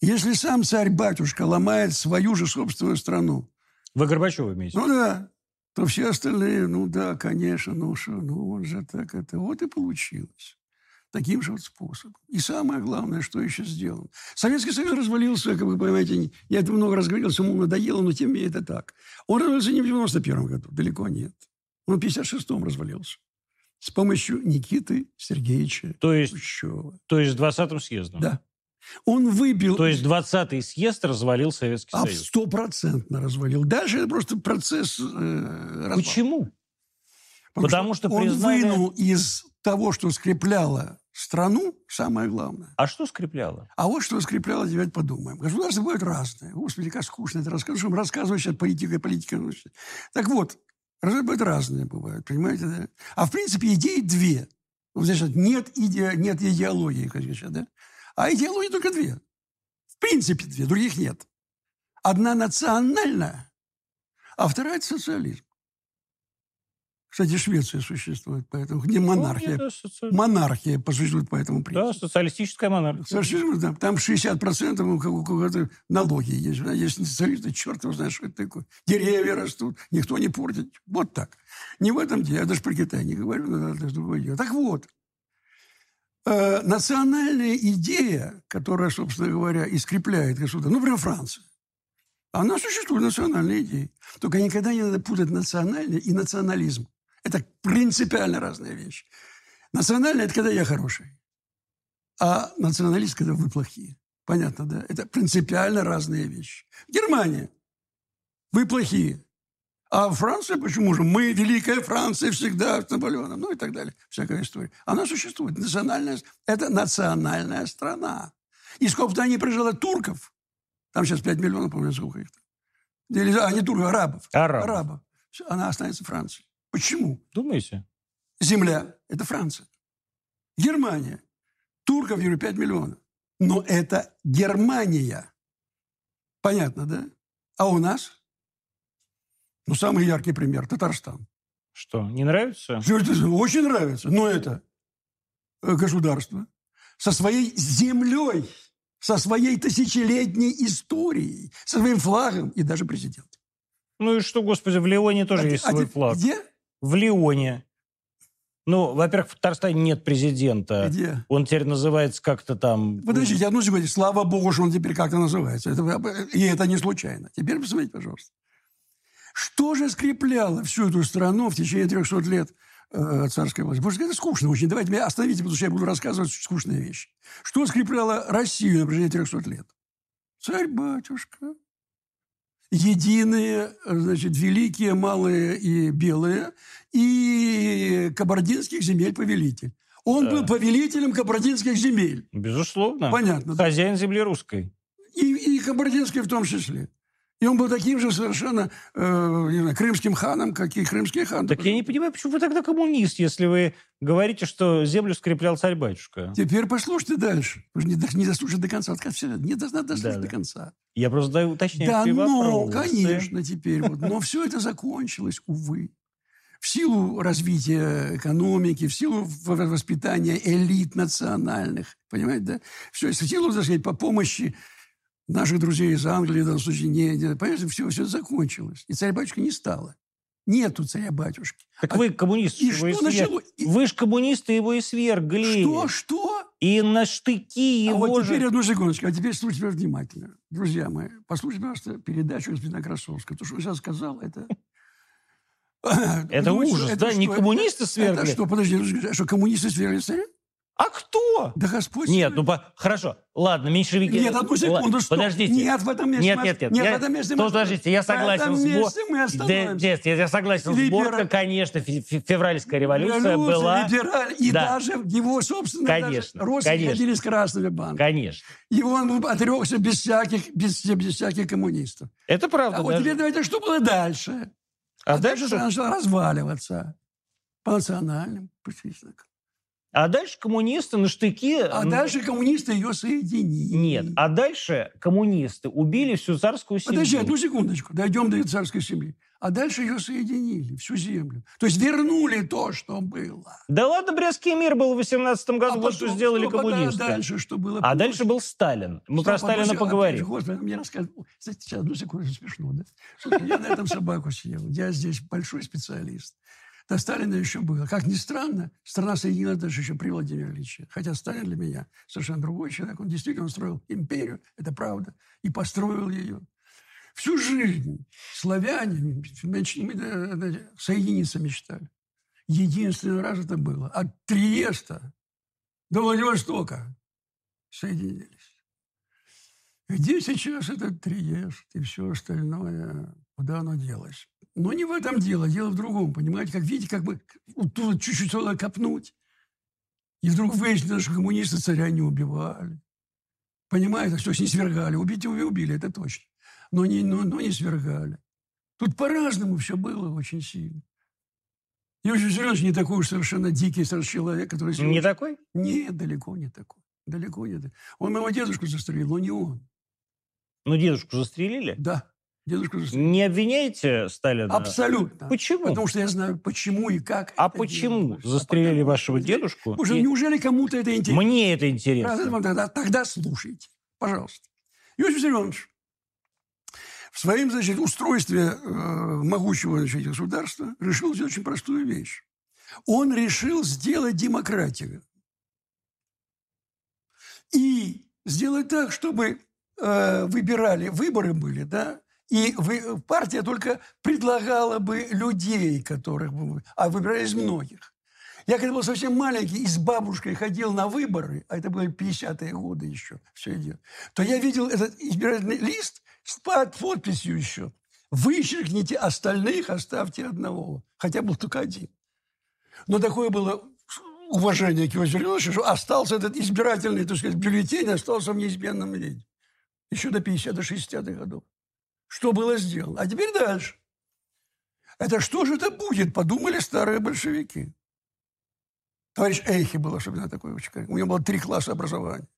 Если сам царь-батюшка ломает свою же собственную страну, Вы Горбачева имеете? ну да, то все остальные, ну да, конечно, ну что, ну он же так это. Вот и получилось. Таким же вот способом. И самое главное, что еще сделано. Советский Союз развалился, как вы понимаете, я это много раз говорил, самому надоело, но тем не менее это так. Он развалился не в 91 году, далеко нет. Он в 56-м развалился. С помощью Никиты Сергеевича То есть, Хрущева. то есть 20-м съездом? Да. Он выбил... То есть 20-й съезд развалил Советский а Союз? стопроцентно развалил. Дальше это просто процесс э, развала. Почему? Потому что он признали- вынул из того, что скрепляло страну, самое главное. А что скрепляло? А вот что скрепляло, давайте подумаем. Государства бывают разные. Господи, как скучно это рассказывать. Что рассказывать сейчас политика и политика. Так вот, бывают разные бывают, понимаете, да? А в принципе идеи две. Вот нет, иде, нет идеологии, конечно, да? А идеологии только две. В принципе две, других нет. Одна национальная, а вторая – это социализм. Кстати, Швеция существует, поэтому где монархия. Ну, это соци- Монархия существует по этому принципу. Да, социалистическая монархия. Да. Там 60% у кого- у кого-то налоги есть. Если социалисты, черт его знает, что это такое. Деревья растут, никто не портит. Вот так. Не в этом дело. Я даже про Китай не говорю, но это другое дело. Так вот, э, национальная идея, которая, собственно говоря, и скрепляет государство, ну, например, Франция, она существует, национальная идея. Только никогда не надо путать национальный и национализм. Это принципиально разные вещи. Национальный – это когда я хороший. А националист, когда вы плохие. Понятно, да? Это принципиально разные вещи. Германия. Вы плохие. А Франция, почему же? Мы, Великая Франция, всегда с Наполеоном. Ну и так далее. Всякая история. Она существует. Национальная, это национальная страна. И сколько туда не прижило турков, там сейчас 5 миллионов, по-моему, сколько их там. Или, а, не турков, арабов. Арабов. Всё, Она останется Францией. Почему? Думаете? Земля – это Франция. Германия. Турков, говорю, 5 миллионов. Но это Германия. Понятно, да? А у нас? Ну, самый яркий пример – Татарстан. Что, не нравится? Очень нравится. Но это э, государство со своей землей, со своей тысячелетней историей, со своим флагом и даже президент. Ну и что, господи, в Леоне тоже А есть а свой флаг. Где? В Леоне. Ну, во-первых, в Татарстане нет президента. Где? Он теперь называется как-то там... Подождите, одну секунду. Слава богу, что он теперь как-то называется. Это- и это не случайно. Теперь посмотрите, пожалуйста. Что же скрепляло всю эту страну в течение 300 лет э, царской власти? Что это скучно очень. Давайте меня остановите, потому что я буду рассказывать скучные вещи. Что скрепляло Россию на протяжении 300 лет? Царь-батюшка. Единые, значит, великие, малые и белые, и кабардинских земель повелитель. Он Да. был повелителем кабардинских земель. Безусловно. Понятно. Хозяин земли русской. И, и кабардинской в том числе. И он был таким же совершенно э, не знаю, крымским ханом, как и крымский хан. Так я не понимаю, почему вы тогда коммунист, если вы говорите, что землю скреплял царь-батюшка. Теперь послушайте дальше. Вы же не, не дослушать до конца. Всегда, не до- надо дослушать Да, до да. конца. Я просто задаю Да, но, вопросы. конечно, теперь. Вот. Но все это закончилось, увы. В силу развития экономики, в силу воспитания элит национальных, понимаете, да? Все, в силу, так сказать, по помощи наших друзей из Англии, в данном случае, не, не- понимаете, все, все закончилось. И царь-батюшка не стало. Нету царя-батюшки. Так А вы коммунист. и его что и начало? Вы же коммунисты его и свергли. Что, что? И на штыки А его вот же... теперь одну секундочку, а теперь слушайте внимательно. Друзья мои, послушайте, пожалуйста, передачу господина Красовского. То, что он сейчас сказал, это... Это ужас, да? Не коммунисты свергли? Это что, подожди, а что, коммунисты свергли царя? А кто? Да Господь... Нет, ну по- хорошо. Ладно, меньшевики... Нет, одну секунду, что? Подождите. Нет, в этом месте Нет, мы- нет, нет. нет, я, в этом месте подождите, я в этом согласен с Бо- месте мы остановимся. нет, я согласен с Либера- Борко, конечно, фе- фе- февральская революция Революция, была... либераль, и Да. даже его, собственно, Конечно, даже родственники конечно. ходили с красными банками. Конечно. И он отрекся без всяких, без, без всяких коммунистов. Это правда. А вот теперь давайте, что было дальше? А А дальше дальше- она начала разваливаться по национальным признакам. А дальше коммунисты на штыки... А дальше коммунисты ее соединили. Нет. А дальше коммунисты убили всю царскую семью. Подожди, одну секундочку. Дойдем до царской семьи. А дальше ее соединили, всю землю. То есть вернули то, что было. Да ладно, Брестский мир был в 18 году, а вот что потом сделали что коммунисты. дальше, что было А дальше был Сталин. Мы про Стоп, одну Сталина секунду, поговорим. Господи, мне Кстати, сейчас одну секунду смешно, да? Я на этом собаку съел. Я здесь большой специалист. До Сталина еще было. Как ни странно, страна соединилась даже еще при Владимире Ильиче. Хотя Сталин для меня совершенно другой человек. Он действительно строил империю, это правда, и построил ее. Всю жизнь славяне меч- э, соединиться мечтали. Единственный раз это было. От Триеста до Владивостока соединились. Где сейчас этот Триест и все остальное, куда оно делось? Но не в этом дело, дело в другом, понимаете? Как видите, как бы вот тут чуть-чуть надо копнуть. И вдруг выяснилось, что коммунисты царя не убивали. Понимаете, что не свергали. Убить его убили, это точно. Но не, но, но не свергали. Тут по-разному все было очень сильно. Иосиф Виссарионович не такой уж совершенно дикий человек, который... Не сегодня- такой? Нет, далеко не такой. Далеко не такой. Он моего дедушку застрелил, но не он. Ну, дедушку застрелили? Да, дедушку застрелил. Не обвиняете Сталина? Абсолютно. Почему? Потому что я знаю, почему и как. А почему делалось. А застрелили потому вашего дедушку? Боже, И- неужели кому-то это интересно? Мне это интересно. Тогда, тогда слушайте, пожалуйста. Иосиф Виссарионович в своем, значит, устройстве э, могучего значит, государства решил сделать очень простую вещь. Он решил сделать демократию. И сделать так, чтобы э, выбирали, выборы были, да, и вы- партия только предлагала бы людей, которых бы, а выбирали из многих. Я когда был совсем маленький и с бабушкой ходил на выборы, а это были 50-е годы еще, все идет, то я видел этот избирательный лист с под подписью еще. Вычеркните остальных, оставьте одного. Хотя был только один. Но такое было уважение к Иосифу Виссарионовичу, что остался этот избирательный, так сказать, бюллетень, остался в неизменном виде. Еще до 50 до 60-х годов. Что было сделано? А теперь дальше. Это что же это будет, подумали старые большевики. Товарищ Эйхи был особенно такой очень. У него было три класса образования.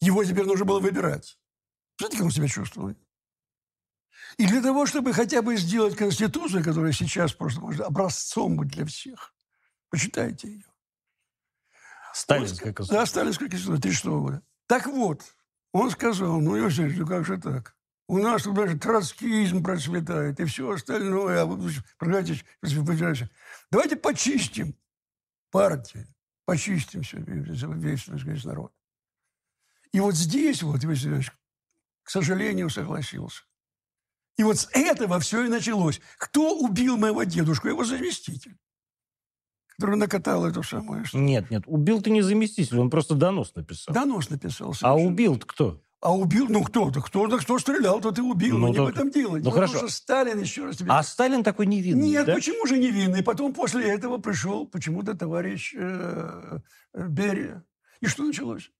Его теперь нужно было выбирать. Знаете, как он себя чувствовал? И для того, чтобы хотя бы сделать Конституцию, которая сейчас просто может образцом быть для всех, почитайте ее. Сталинская Да, конституция. Сталинская конституция 36 года. Так вот, он сказал, ну, Иосиф ну как же так? У нас тут даже троцкизм процветает и все остальное. А вы, понимаете, давайте почистим партии, почистим все, весь, сказать, народ. И вот здесь вот Ильич, к сожалению, согласился. И вот с этого все и началось. Кто убил моего дедушку? Его заместитель, который накатал эту самую... Нет, нет, убил ты не заместитель, он просто донос написал. Донос написал. А убил-то кто? А убил, ну кто-то, кто-то, кто стрелял, тот и убил. Ну, Ну, не то- в этом дело. ну, Дело хорошо. том, что Сталин, еще раз тебе... А Сталин такой невинный, Нет, да? почему же невинный? Потом после этого пришел почему-то товарищ э, э, Берия. И что началось?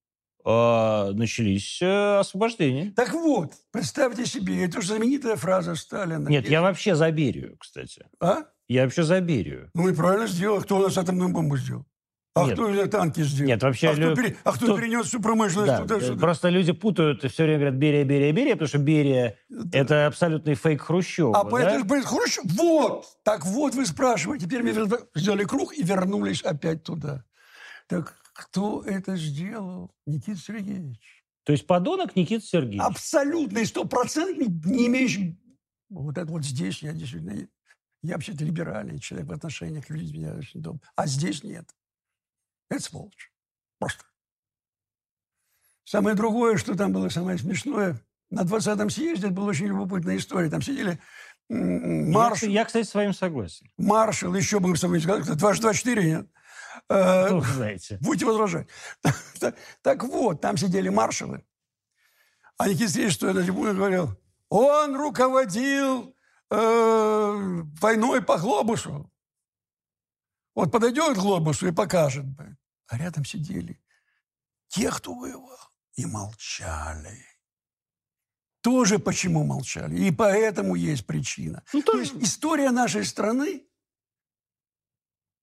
А, начались э, освобождения. Так вот, представьте себе, это же знаменитая фраза Сталина. Нет, я вообще за Берию, кстати. А? Я вообще за Берию. Ну и правильно сделал. Кто у нас атомную бомбу сделал? А Нет. кто танки сделал? Нет, вообще А кто, лю- пере- а кто кто- перенес всю промышленность Да, э, туда-сюда? просто люди путают и все время говорят Берия, Берия, Берия, потому что Берия – это абсолютный фейк Хрущева. А да? поэтому говорит, Хрущев, вот, так вот вы спрашиваете. Теперь мы сделали круг и вернулись опять туда. Так кто это сделал? Никита Сергеевич. То есть подонок Никита Сергеевич. Абсолютный, стопроцентный, не имеющий... Вот это вот здесь я действительно Я вообще-то либеральный человек в отношениях к людям. Я очень добрый. А здесь нет. Это сволочь. Просто. Самое другое, что там было самое смешное, на 20-м съезде была очень любопытная история. Там сидели маршал. Я, я, кстати, с вами согласен. Маршал, еще будем с тобой сказать, 224 нет. Ну, знаете. Будете возражать. так, вот, там сидели маршалы. А Никита Сергеевич, что я на трибуне говорил, он руководил э, войной по глобусу. Вот подойдет к глобусу и покажет. А рядом сидели те, кто воевал, и молчали. Тоже почему молчали. И поэтому есть причина. Ну, то есть история нашей страны,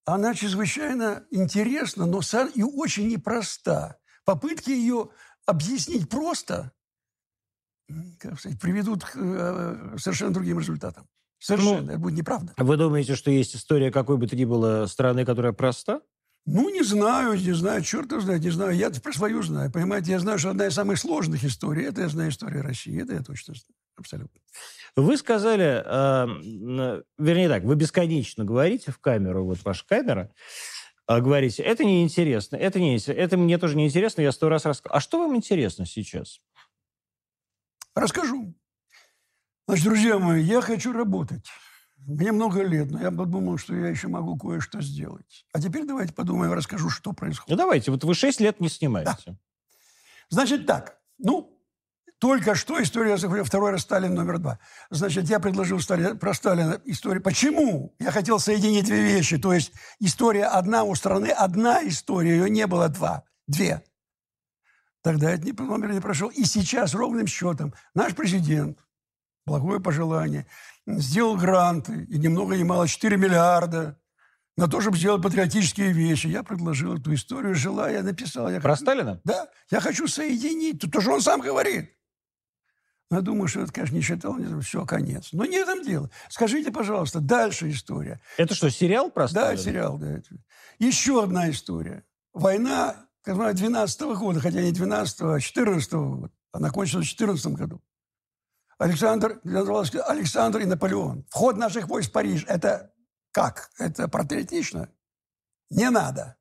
она чрезвычайно интересна, но и очень непроста. Попытки ее объяснить просто, как сказать, приведут к э, совершенно другим результатам. Совершенно. Ну, это будет неправда. Вы думаете, что есть история какой бы то ни было страны, которая проста? Ну, не знаю, не знаю, черт его знает, не знаю. Я про свою знаю, понимаете? Я знаю, что одна из самых сложных историй, это я знаю история России, это я точно знаю, абсолютно. Вы сказали, э, вернее так, вы бесконечно говорите в камеру, вот ваша камера, э, говорите, это неинтересно, это не это мне тоже неинтересно, я сто раз рассказал. А что вам интересно сейчас? Расскажу. Значит, друзья мои, я хочу работать. Мне много лет, но я подумал, что я еще могу кое-что сделать. А теперь давайте подумаем, расскажу, что происходит. Ну, давайте. Вот вы 6 лет не снимаете. Да. Значит так. Ну, только что история, второй раз Сталин номер два. Значит, я предложил Сталин, про Сталина историю. Почему? Я хотел соединить две вещи. То есть история одна у страны, одна история, ее не было два, две. Тогда этот номер не прошел. И сейчас ровным счетом наш президент, благое пожелание – сделал гранты, и ни много ни мало 4 миллиарда на то, чтобы сделать патриотические вещи. Я предложил эту историю, жила, я написал. Я Про хочу, Сталина? Да. Я хочу соединить. То, что он сам говорит. я думаю, что это, конечно, не считал, не, все, конец. Но не в этом дело. Скажите, пожалуйста, дальше история. Это что, сериал про Сталина? Да, сериал, да. Еще одна история. Война, 12 -го года, хотя не 12 а 14 -го года. Она кончилась в 14 году. Александр, Александр и Наполеон. Вход наших войск в Париж – это как? Это патриотично? Не надо.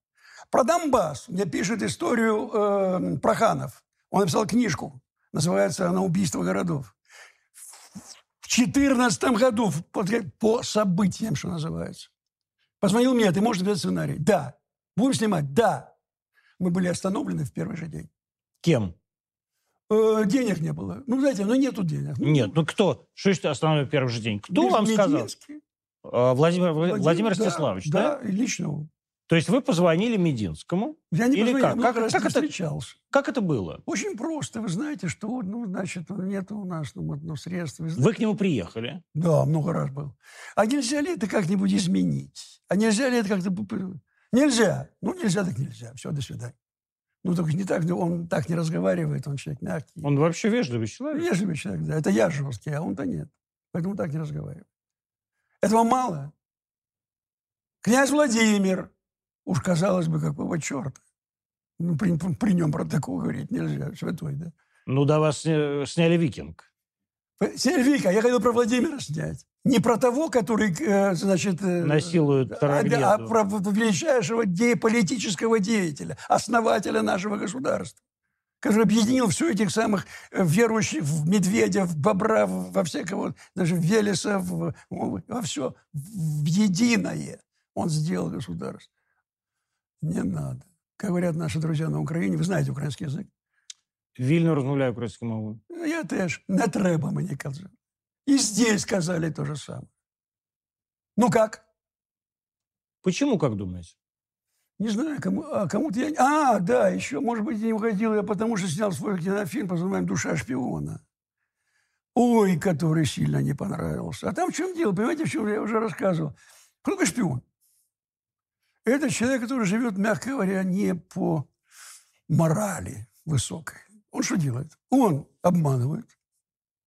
Про Донбасс мне пишет историю э, Проханов. Он написал книжку, называется она «Убийство городов». В 2014 году, по, по событиям, что называется. Позвонил мне, ты можешь написать сценарий? Да. Будем снимать? Да. Мы были остановлены в первый же день. Кем? Э, денег не было. Ну, знаете, ну нету денег. Ну, Нет, ну кто? Что это остановил первый же день? Кто вам сказал? А, Владимир, Владимир, Владимир Стеславович, да? Да, лично То есть вы позвонили Мединскому? Я не Или позвонил, как? Как, как, это, встречался. как это было? Очень просто. Вы знаете, что, ну, значит, нет у нас ну, ну, средств. Вы, вы к нему приехали? Да, много раз был. А нельзя ли это как-нибудь изменить? А нельзя ли это как-то... Нельзя. Ну, нельзя, так нельзя. Все, до свидания. Ну, только не так, он так не разговаривает, он человек мягкий. Он вообще вежливый человек? Вежливый человек, да. Это я жесткий, а он-то нет. Поэтому так не разговаривает. Этого мало. Князь Владимир, уж казалось бы, какого черта. Ну, при, при нем про такого говорить нельзя, святой, да. Ну, да вас сняли «Викинг». Сняли «Викинг», а я хотел про Владимира снять. Не про того, который, э, значит... Э, Насилует а, а про величайшего де политического деятеля, основателя нашего государства, который объединил всю этих самых э, верующих в медведя, в бобра, во всякого, даже в Велеса, в, во все, в единое. Он сделал государство. Не надо. Как говорят наши друзья на Украине, вы знаете украинский язык? Вільно розмовляю українською мовою. Я теж. Не треба мені казати. И здесь сказали то же самое. Ну как? Почему, как думаете? Не знаю, кому, а кому-то я... А, да, еще, может быть, не уходил я, потому что снял свой кинофильм под названием «Душа шпиона». Ой, который сильно не понравился. А там в чем дело? Понимаете, в чем я уже рассказывал? Кто такой шпион? Это человек, который живет, мягко говоря, не по морали высокой. Он что делает? Он обманывает,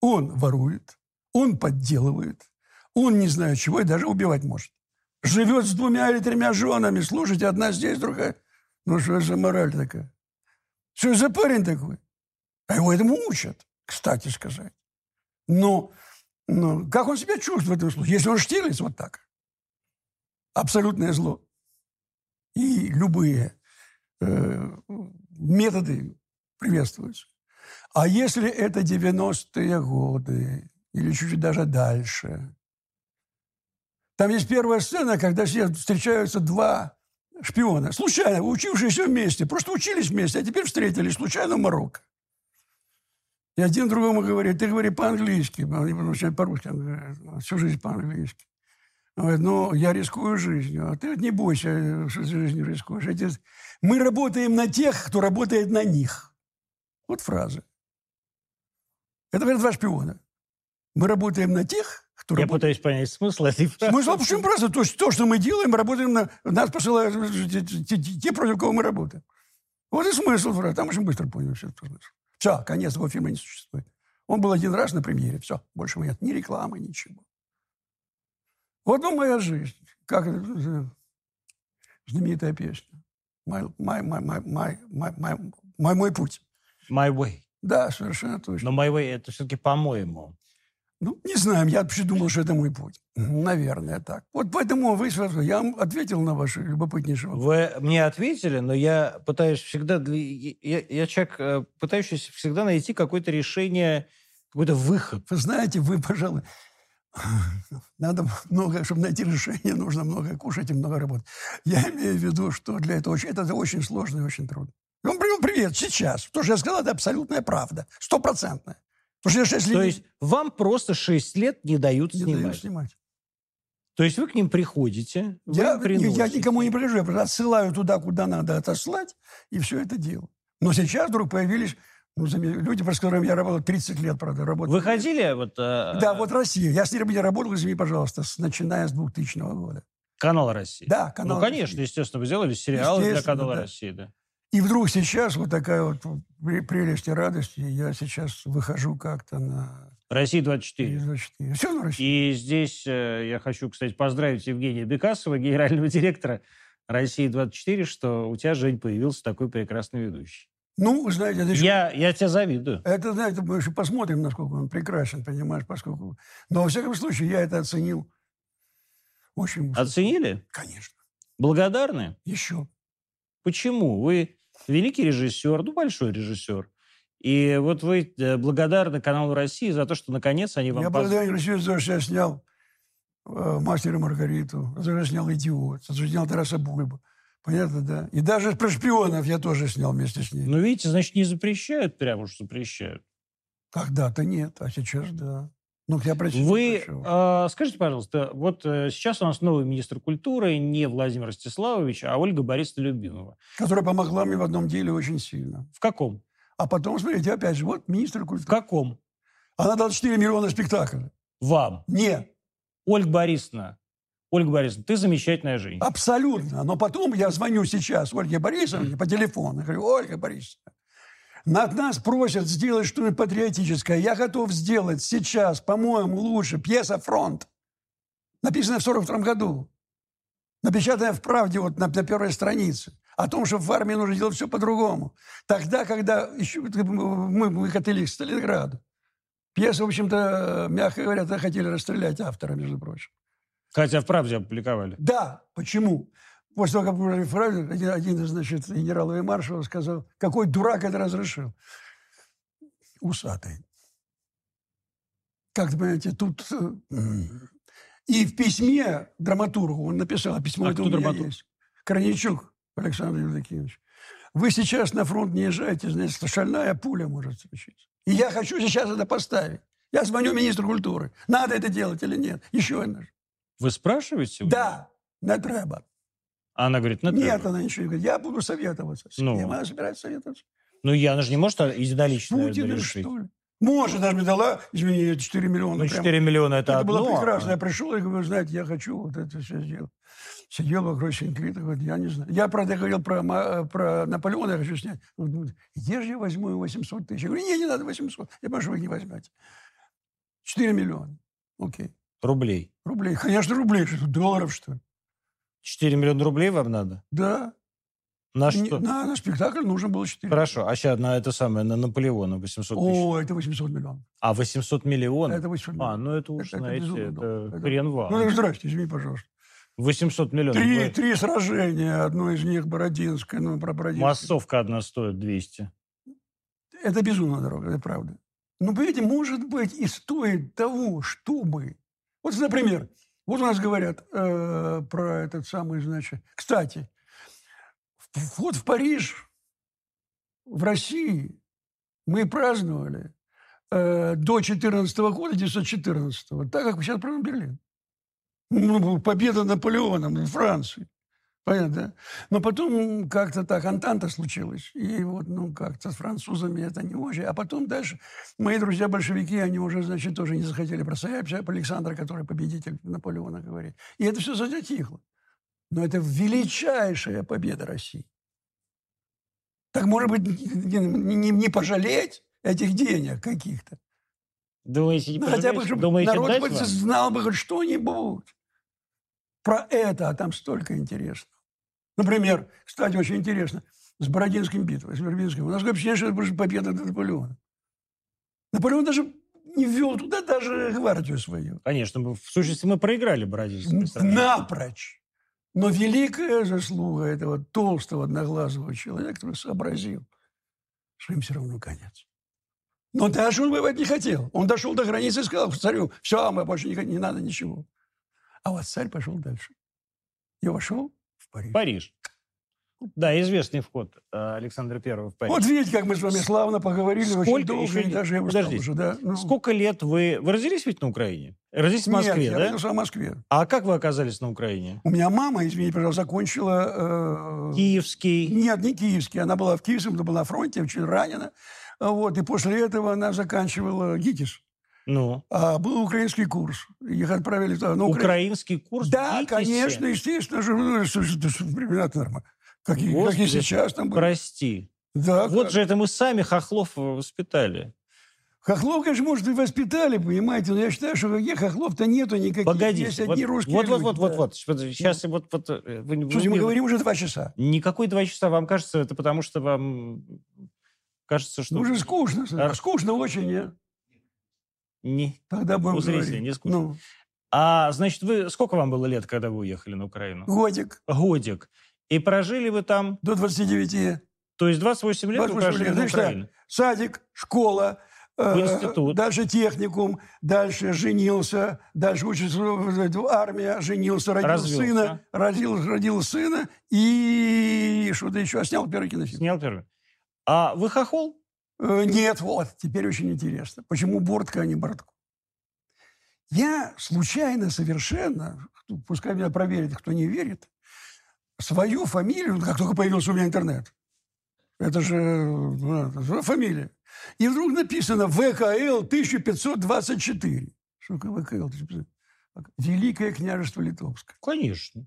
он ворует, он подделывает. Он не знаю чего и даже убивать может. Живет с двумя или тремя женами. Слушайте, одна здесь, другая. Ну, что за мораль такая? Что за парень такой? А его этому учат, кстати сказать. Но Ну, как он себя чувствует в этом случае? Если он Штирлиц, вот так. Абсолютное зло. И любые э, методы приветствуются. А если это 90-е годы, или чуть-чуть даже дальше, там есть первая сцена, когда встречаются два шпиона, случайно, учившиеся вместе, просто учились вместе, а теперь встретились случайно в Марокко. И один другому говорит, ты говори по-английски. Они начинают по-русски, он говорит, всю жизнь по-английски. Он говорит, ну, я рискую жизнью, а ты не бойся, что жизнью рискуешь. Эти... Мы работаем на тех, кто работает на них. Вот фраза. Это говорят два шпиона. Мы работаем на тех, кто Я работает... пытаюсь понять смысл этой фразы. Смысл очень просто. То, то, что мы делаем, мы работаем на... Нас посылают те, те, против кого мы работаем. Вот и смысл фразы. Там очень быстро понял все это смысл. Все, конец его фильма не существует. Он был один раз на премьере. Все, больше нет ни рекламы, ничего. Вот ну, моя жизнь. Как это, знаменитая песня. Мой, мой, мой, мой, мой, мой, мой, мой путь. My way. Да, совершенно точно. Но my way это все-таки по-моему. Ну, не знаю, я вообще думал, что это мой путь. Наверное, так. Вот поэтому вы, я вам ответил на ваши любопытнейшие вопросы. Вы мне ответили, но я пытаюсь всегда... Я, я человек, э, пытающийся всегда найти какое-то решение, какой-то выход. Вы знаете, вы, пожалуй, надо много, чтобы найти решение, нужно много кушать и много работать. Я имею в виду, что для этого очень, это очень сложно и очень трудно. Ну, привет, сейчас. То, что я сказал, это абсолютная правда. Стопроцентная. Потому что я 6 лет... То есть вам просто 6 лет не дают не снимать? Дают снимать. То есть вы к ним приходите, я, я никому не прихожу, я просто отсылаю туда, куда надо отослать, и все это дело. Но сейчас вдруг появились ну, люди, с которыми я работал 30 лет, правда, работал. Вы ходили вот... Э, да, вот Россия. Я с ними работал, извини, пожалуйста, с, начиная с 2000 года. Канал России. Да, канал Ну, конечно, России. естественно, вы сделали сериал для канала да. России, да. И вдруг сейчас вот такая вот прелесть и радость, и я сейчас выхожу как-то на... Россия 24. 24. Все на России. И здесь э, я хочу, кстати, поздравить Евгения Бекасова, генерального директора России 24, что у тебя, Жень, появился такой прекрасный ведущий. Ну, знаете, это еще... Я, я тебя завидую. Это, знаете, мы еще посмотрим, насколько он прекрасен, понимаешь, поскольку... Но, во всяком случае, я это оценил очень... Оценили? Конечно. Благодарны? Еще. Почему? Вы великий режиссер, ну, большой режиссер. И вот вы э, благодарны каналу России за то, что наконец они вам... Я благодарен России за то, что я снял э, «Мастера Маргариту», за то, что я снял «Идиот», за то, что снял «Тараса Бульба». Понятно, да? И даже про шпионов я тоже снял вместе с ней. Ну, видите, значит, не запрещают, прямо уж запрещают. Когда-то нет, а сейчас да. Ну, я прочитал. Вы э, скажите, пожалуйста, вот э, сейчас у нас новый министр культуры, не Владимир Ростиславович, а Ольга Борисовна Любимова. Которая помогла мне в одном деле очень сильно. В каком? А потом, смотрите, опять же, вот министр культуры. В каком? Она дала 4 миллиона спектаклей. Вам? Нет. Ольга Борисовна, Ольга Борисовна, ты замечательная женщина. Абсолютно. Но потом я звоню сейчас Ольге Борисовне по телефону. говорю, Ольга Борисовна, над нас просят сделать что-нибудь патриотическое. Я готов сделать сейчас, по-моему, лучше. Пьеса «Фронт». Написанная в 42 году. Напечатанная в «Правде» вот на, на первой странице. О том, что в армии нужно делать все по-другому. Тогда, когда еще мы выкатили к Сталинграду. Пьесу, в общем-то, мягко говоря, хотели расстрелять автора, между прочим. Хотя в «Правде» опубликовали. Да. Почему? После того, как мы фразу, один, один значит, генералов и маршалов сказал, какой дурак это разрешил. Усатый. Как понимаете, тут... Э, и в письме драматургу он написал, письмо а это у меня драматург? есть. Корничук Александр Евдокимович. Вы сейчас на фронт не езжаете, значит, шальная пуля может случиться. И я хочу сейчас это поставить. Я звоню министру культуры. Надо это делать или нет? Еще одна. Вы спрашиваете? Да, не треба. А она говорит, ну, Нет, она ничего не говорит. Я буду советоваться. С ну. кем она собирается советоваться? Ну, я, она же не может единолично Путин, решить. что ли? Может, даже мне дала, извини, 4 миллиона. Ну, 4 прям. миллиона это, это одно. было прекрасно. Я пришел и говорю, знаете, я хочу вот это все сделать. Сидел вокруг Синклита, говорит, я не знаю. Я, правда, говорил про, про Наполеона, я хочу снять. Где же я возьму 800 тысяч? Я говорю, не, не надо 800. Я понимаю, что вы не возьмете. 4 миллиона. Окей. Рублей? Рублей. Конечно, рублей. Что, долларов, что ли? 4 миллиона рублей вам надо? Да. На Не- что? На, на спектакль нужно было 4. Хорошо, а сейчас на это самое, на Наполеона 800 тысяч. О, это 800 миллионов. А, 800 миллионов? Это 800 А, миллионов. ну это уж, Это- знаете, это. Это- хрен вам. Ну, здрасте, извини, пожалуйста. 800 миллионов. Три, три сражения, одно из них Бородинское, ну, про Бородинское. Массовка одна стоит 200. Это безумно дорого, это правда. Но, понимаете, может быть, и стоит того, чтобы... Вот, например, вот у нас говорят э, про этот самый, значит... Кстати, вот в Париж, в России мы праздновали э, до 14 года, 914 так, как сейчас празднуем Берлин. Ну, победа Наполеоном в Франции. Понятно, да? Но потом как-то так Антанта случилась. И вот, ну, как-то с французами это не очень. А потом дальше мои друзья-большевики, они уже, значит, тоже не захотели простоять. Александр, который победитель Наполеона, говорит. И это все затихло. Но это величайшая победа России. Так, может быть, не, не- не пожалеть этих денег каких-то? Думаете, не Ну, хотя бы, чтобы Думаете, народ вам? знал бы хоть что-нибудь про это, а там столько интересного. Например, кстати, очень интересно, с Бородинским битвой, с Вербинским. У нас такое впечатление, что это просто победа над Наполеона. Наполеон даже не ввел туда даже гвардию свою. Конечно, в сущности, мы проиграли Бородинское сражение. Напрочь. Но великая заслуга этого толстого, одноглазого человека, который сообразил, что им все равно конец. Но дальше он воевать не хотел. Он дошел до границы и сказал царю, все, мы больше не, не надо ничего. А вот царь пошел дальше. И вошел в Париж. Париж. Да, известный вход э, Александра Первого в Париж. Вот видите, как мы с вами славно поговорили Сколько очень долго, еще и даже я устал уже. Да? Ну, Сколько лет вы... Вы родились ведь на Украине? Родились в Нет, Москве, я да? родился в Москве. А как вы оказались на Украине? У меня мама, извините, пожалуйста, закончила... э, Киевский. Нет, не киевский. Она была в Киевском, она была на фронте, очень ранена. Вот, и после этого она заканчивала ГИТИС. Ну, А был украинский курс. Их отправили туда. Ну, укра- украинский курс Да, ГИТИСе? конечно, естественно. Же, ну, слушай, это ж времена нормально. Как, и- как и Господи, сейчас там были. Прости. Да, Вот как- же это мы сами Хохлов воспитали. Хохлов, конечно, может, и воспитали, понимаете, но я считаю, что каких хохлов-то нету никаких. Погодите. Есть вот, одни русские вот, вот, люди, вот, вот, да. вот. Сейчас вот, вот, э, вы, вы- мы говорим уже два часа. Никакой два часа вам кажется, это потому что вам кажется, что... Ну, уже скучно. А- Скучно очень, нет? Не. Тогда будем У зрителей говорить. не скучно. Ну, А, значит, вы сколько вам было лет, когда вы уехали на Украину? годик Годик. И прожили вы там, до 29. то есть 28 лет вы 28 прожили лет. на Украине. Садик, школа, э, В институт. дальше техникум, дальше женился, дальше учится в армия, женился, родил Развелся. сына, родил, родил сына и что-то еще, а снял первый кинофильм. Снял первый. А вы хохол? Э, Нет, вот, теперь очень интересно. Почему Бортко, а не Бортко? Я случайно совершенно, пускай меня проверит, кто не верит, свою фамилию, ну, как только появился у меня интернет, это же ну, фамилия, и вдруг написано ВКЛ 1524. Что такое ВКЛ 1524? Великое княжество Литовское. Конечно.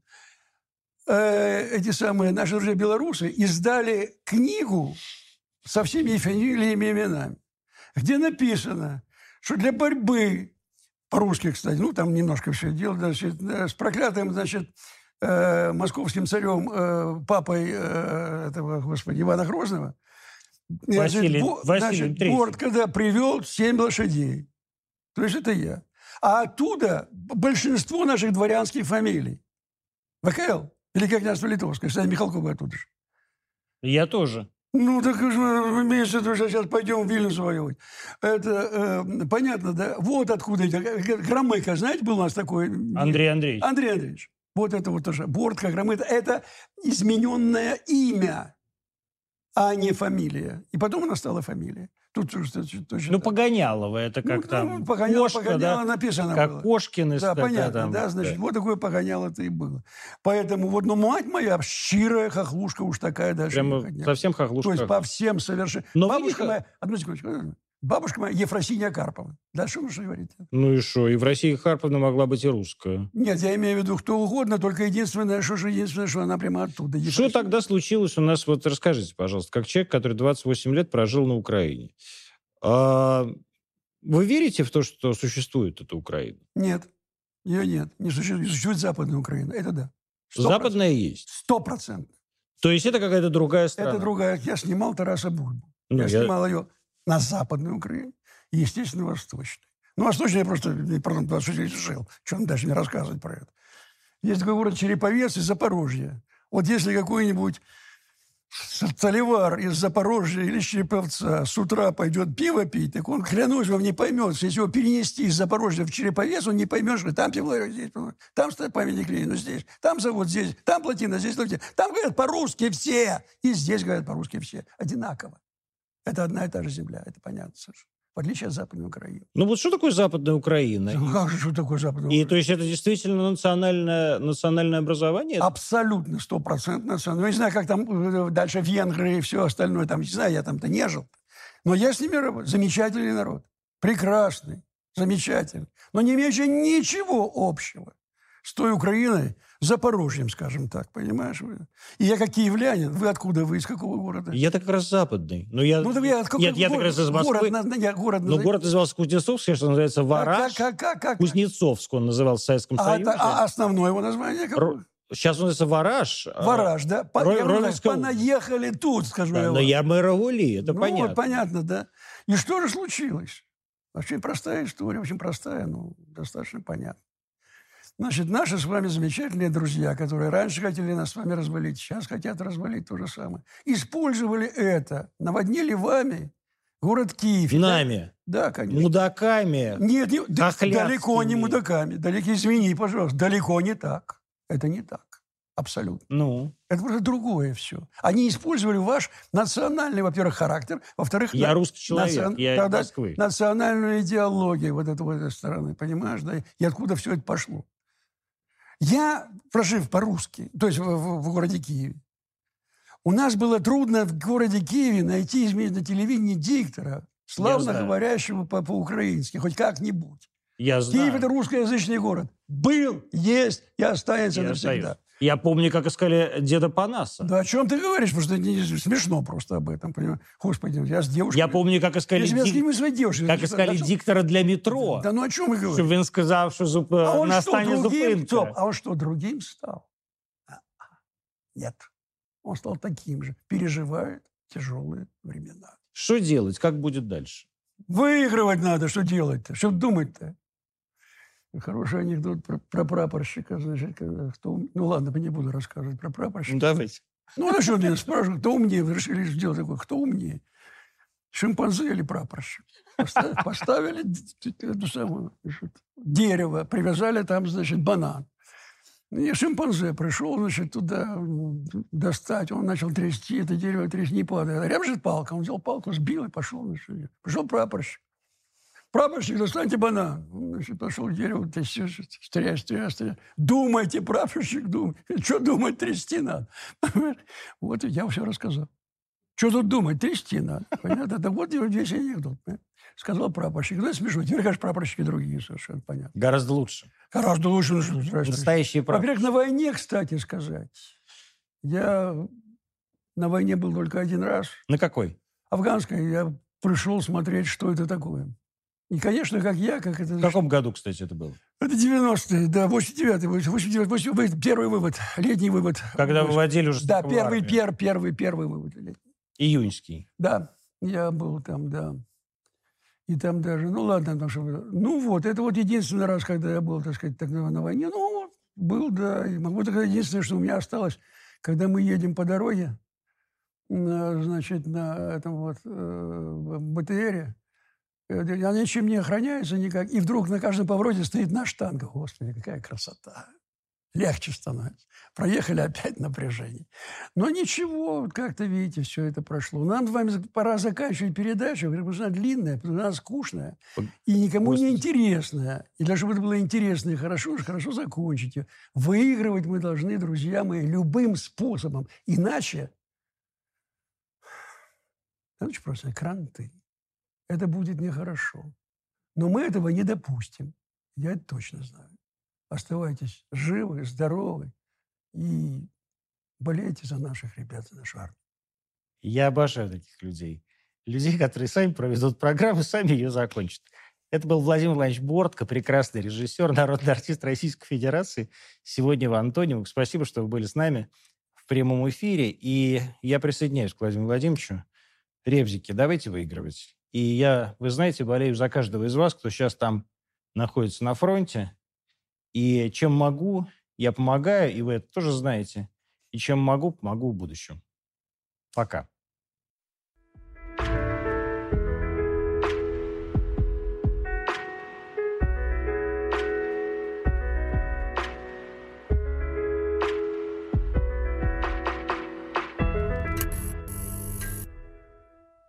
Э, эти самые наши друзья белорусы издали книгу со всеми фамилиями и именами, где написано, что для борьбы, по-русски, кстати, ну, там немножко все дело, значит, э, с проклятым, значит, э, московским царем, э, папой э, этого, господи, Ивана Грозного, значит, Василий- Бо- Василий значит. Борт, когда привел семь лошадей. То есть это я. А оттуда большинство наших дворянских фамилий. ВКЛ, Великое княжество Литовское, кстати, Михалкова оттуда же. Я тоже. Ну, так имеется в виду, что сейчас пойдем в Вильнюс воевать. Это э, понятно, да? Вот откуда эти... Громыко, знаете, был у нас такой... Андрей Андреевич. Андрей Андреевич. Вот это вот тоже. Бортко, Громыко. Это измененное имя, а не фамилия. И потом она стала фамилия. Тут точно, точно Ну, так. Погонялова, это как Ну, там ну, погоняло, кошка, погоняло да? написано Как было. Кошкин из Да, понятно, там, да, значит, да. вот такое погоняло это и было. Поэтому вот, ну, мать моя, щирая хохлушка уж такая не Прямо совсем То хохлушка. есть по всем совершенно... Но бабушка видишь, моя... Одну секундочку. Бабушка моя Ефросинья Карпова. Дальше вы что говорите? Ну и что? России Харповна могла быть и русская. Нет, я имею в виду кто угодно, только единственное, что же единственное, что она прямо оттуда. Что Ефросинья. тогда случилось у нас? Вот расскажите, пожалуйста, как человек, который 28 лет прожил на Украине. А, вы верите в то, что существует эта Украина? Нет, ее нет. Не существует, существует Западная Украина. Это да. Сто Западная есть. Сто процентов. То есть это какая-то другая страна? Это другая. Я снимал Тараса Бульбу. Ну, я, я- снимал ее на Западной Украине и, естественно, Восточной. Ну, Восточной я просто, пардон, здесь жил. Что нам дальше не рассказывать про это. Есть такой город Череповец из Запорожья. Вот если какой-нибудь Соливар из Запорожья или Череповца с утра пойдет пиво пить, так он, клянусь вам, не поймет. Если его перенести из Запорожья в Череповец, он не поймет, что там пивоварня, здесь там памятник Ленину, здесь, там завод, здесь, там плотина, здесь плотина. Там говорят по-русски все, и здесь говорят по-русски все. Одинаково. Это одна и та же земля, это понятно, Саша. В отличие от Западной Украины. Ну вот что такое Западная Украина? Ну, как же, что такое Западная И Украина? то есть это действительно национальное, национальное образование? Абсолютно стопроцентно. Ну, не знаю, как там э, дальше Венгры и все остальное. Там, не знаю, я там-то не жил. Но я с ними работаю. Замечательный народ. Прекрасный. Замечательный. Но не имеющий ничего общего с той Украиной, Запорожьем, скажем так, понимаешь? И я как киевлянин, вы откуда, вы из какого города? Я-то как раз западный. Но я, Ну, так я, какой Нет, я как город, раз из Москвы. Город, я город Но назови. город назывался Кузнецовск, что называется Как- Вараж. как, как, как? Кузнецовск он назывался в Советском А, Союзе. а основное его название какое? Сейчас он называется Вараж. Вараж, да? По, Ро- я Ровенская понаехали тут, скажу Да, я но вам. я Мэровули, это ну, понятно. Вот, понятно, да. И что же случилось? Очень простая история, очень простая, но достаточно понятна. Значит, наши с вами замечательные друзья, которые раньше хотели нас с вами развалить, сейчас хотят развалить то же самое, использовали это, наводнили вами город Киев. Да? Нами, Да, конечно. мудаками. Нет, не- да- далеко не мудаками. Далеко, извини, пожалуйста, далеко не так. Это не так. Абсолютно. Ну, Это уже другое все. Они использовали ваш национальный, во-первых, характер, во-вторых, я на- русский человек, национ- я да-да, Москвы. национальную идеологию вот этой, вот этой стороны, понимаешь, да, и откуда все это пошло. Я, прожив по-русски, то есть в, в- в городе Киеве, у нас было трудно в городе Киеве найти на телевидении диктора, славно говорящего по- по-украински, хоть как-нибудь. Я знаю. Киев – это русскоязычный город. Был, есть и останется Я навсегда. остаюсь. Я помню, как искали деда Панаса. Да о чем ты говоришь? Потому что не, смешно просто об этом, понимаешь? Господи, я с девушкой... Я помню, как искали, дик- своей девушкой... как да искали что- диктора для метро. Да ну о чем мы говорим? Щоб він сказав, що зуп... А он что, настане другим? зупинка. Стоп, а он что, другим стал? А, а, Нет. Он стал таким же. Переживает тяжелые времена. Что делать? Как будет дальше? Выигрывать надо, что делать-то? Что думать-то? Хороший анекдот про, про прапорщика, значит, когда кто... ум- Ну ладно, не буду рассказывать про прапорщика. давайте. Ну, а что меня спрашивают, кто умнее? Вы решили сделать такое, кто умнее? Шимпанзе или прапорщик? Поставили, поставили значит, дерево, привязали там, значит, банан. И шимпанзе пришел, значит, туда достать. Он начал трясти, это дерево трясти, не падает. Рядом же палка. Он взял палку, сбил и пошел. Значит. Пришел прапорщик. Прапорщик, достаньте банан. Он, значит, пошел к дереву, трясти, тряс, тряс, тряс. Думайте, прапорщик, думай. Что думать, трясти надо. Вот я все рассказал. Что тут думать, трясти надо. Понятно? Это вот весь анекдот. Сказал прапорщик. Ну, смешно. Теперь, конечно, прапорщики другие совершенно понятно. Гораздо лучше. Гораздо лучше. ну. Настоящие. Во-первых, на войне, кстати сказать. Я на войне был только один раз. На какой? Афганской. Я пришел смотреть, что это такое. И, конечно, как я, как это... В каком году, кстати, это было? Это 90-е, да, 89-й, 89 89 первый вывод, летний вывод. Когда выводили уже Да, первый, пер, первый, первый вывод. летний. Июньский. Да, я был там, да. И там даже, ну ладно, там что... Ну вот, это вот единственный раз, когда я был, так сказать, тогда на войне. Ну, был, да. И могу сказать, единственное, что у меня осталось, когда мы едем по дороге, на, значит, на этом вот э, БТРе, э, она ничем не охраняется никак, и вдруг на каждом повороте стоит наш танк. Господи, какая красота. Легче становится. Проехали опять напряжение. Но ничего, как-то, видите, все это прошло. Нам с вами пора заканчивать передачу, потому что она длинная, потому что она скучная и никому Господи. не интересная. И для того, чтобы это было интересно и хорошо, хорошо закончить ее. Выигрывать мы должны, друзья мои, любым способом. Иначе, это очень просто, кранты. Это будет нехорошо. Но мы этого не допустим. Я это точно знаю. Оставайтесь живы, здоровы и болейте за наших ребят, за нашу армию. Я обожаю таких людей. Людей, которые сами проведут программу, сами ее закончат. Это был Владимир Владимирович Бортко, прекрасный режиссер, народный артист Российской Федерации. Сегодня в Антониевых. Спасибо, что вы были с нами. в прямом эфире, и я присоединяюсь к Владимиру Владимировичу. Ревзики, давайте выигрывать. И я, вы знаете, болею за каждого из вас, кто сейчас там находится на фронте. И чем могу, я помогаю, и вы это тоже знаете. И чем могу, помогу в будущем. Пока.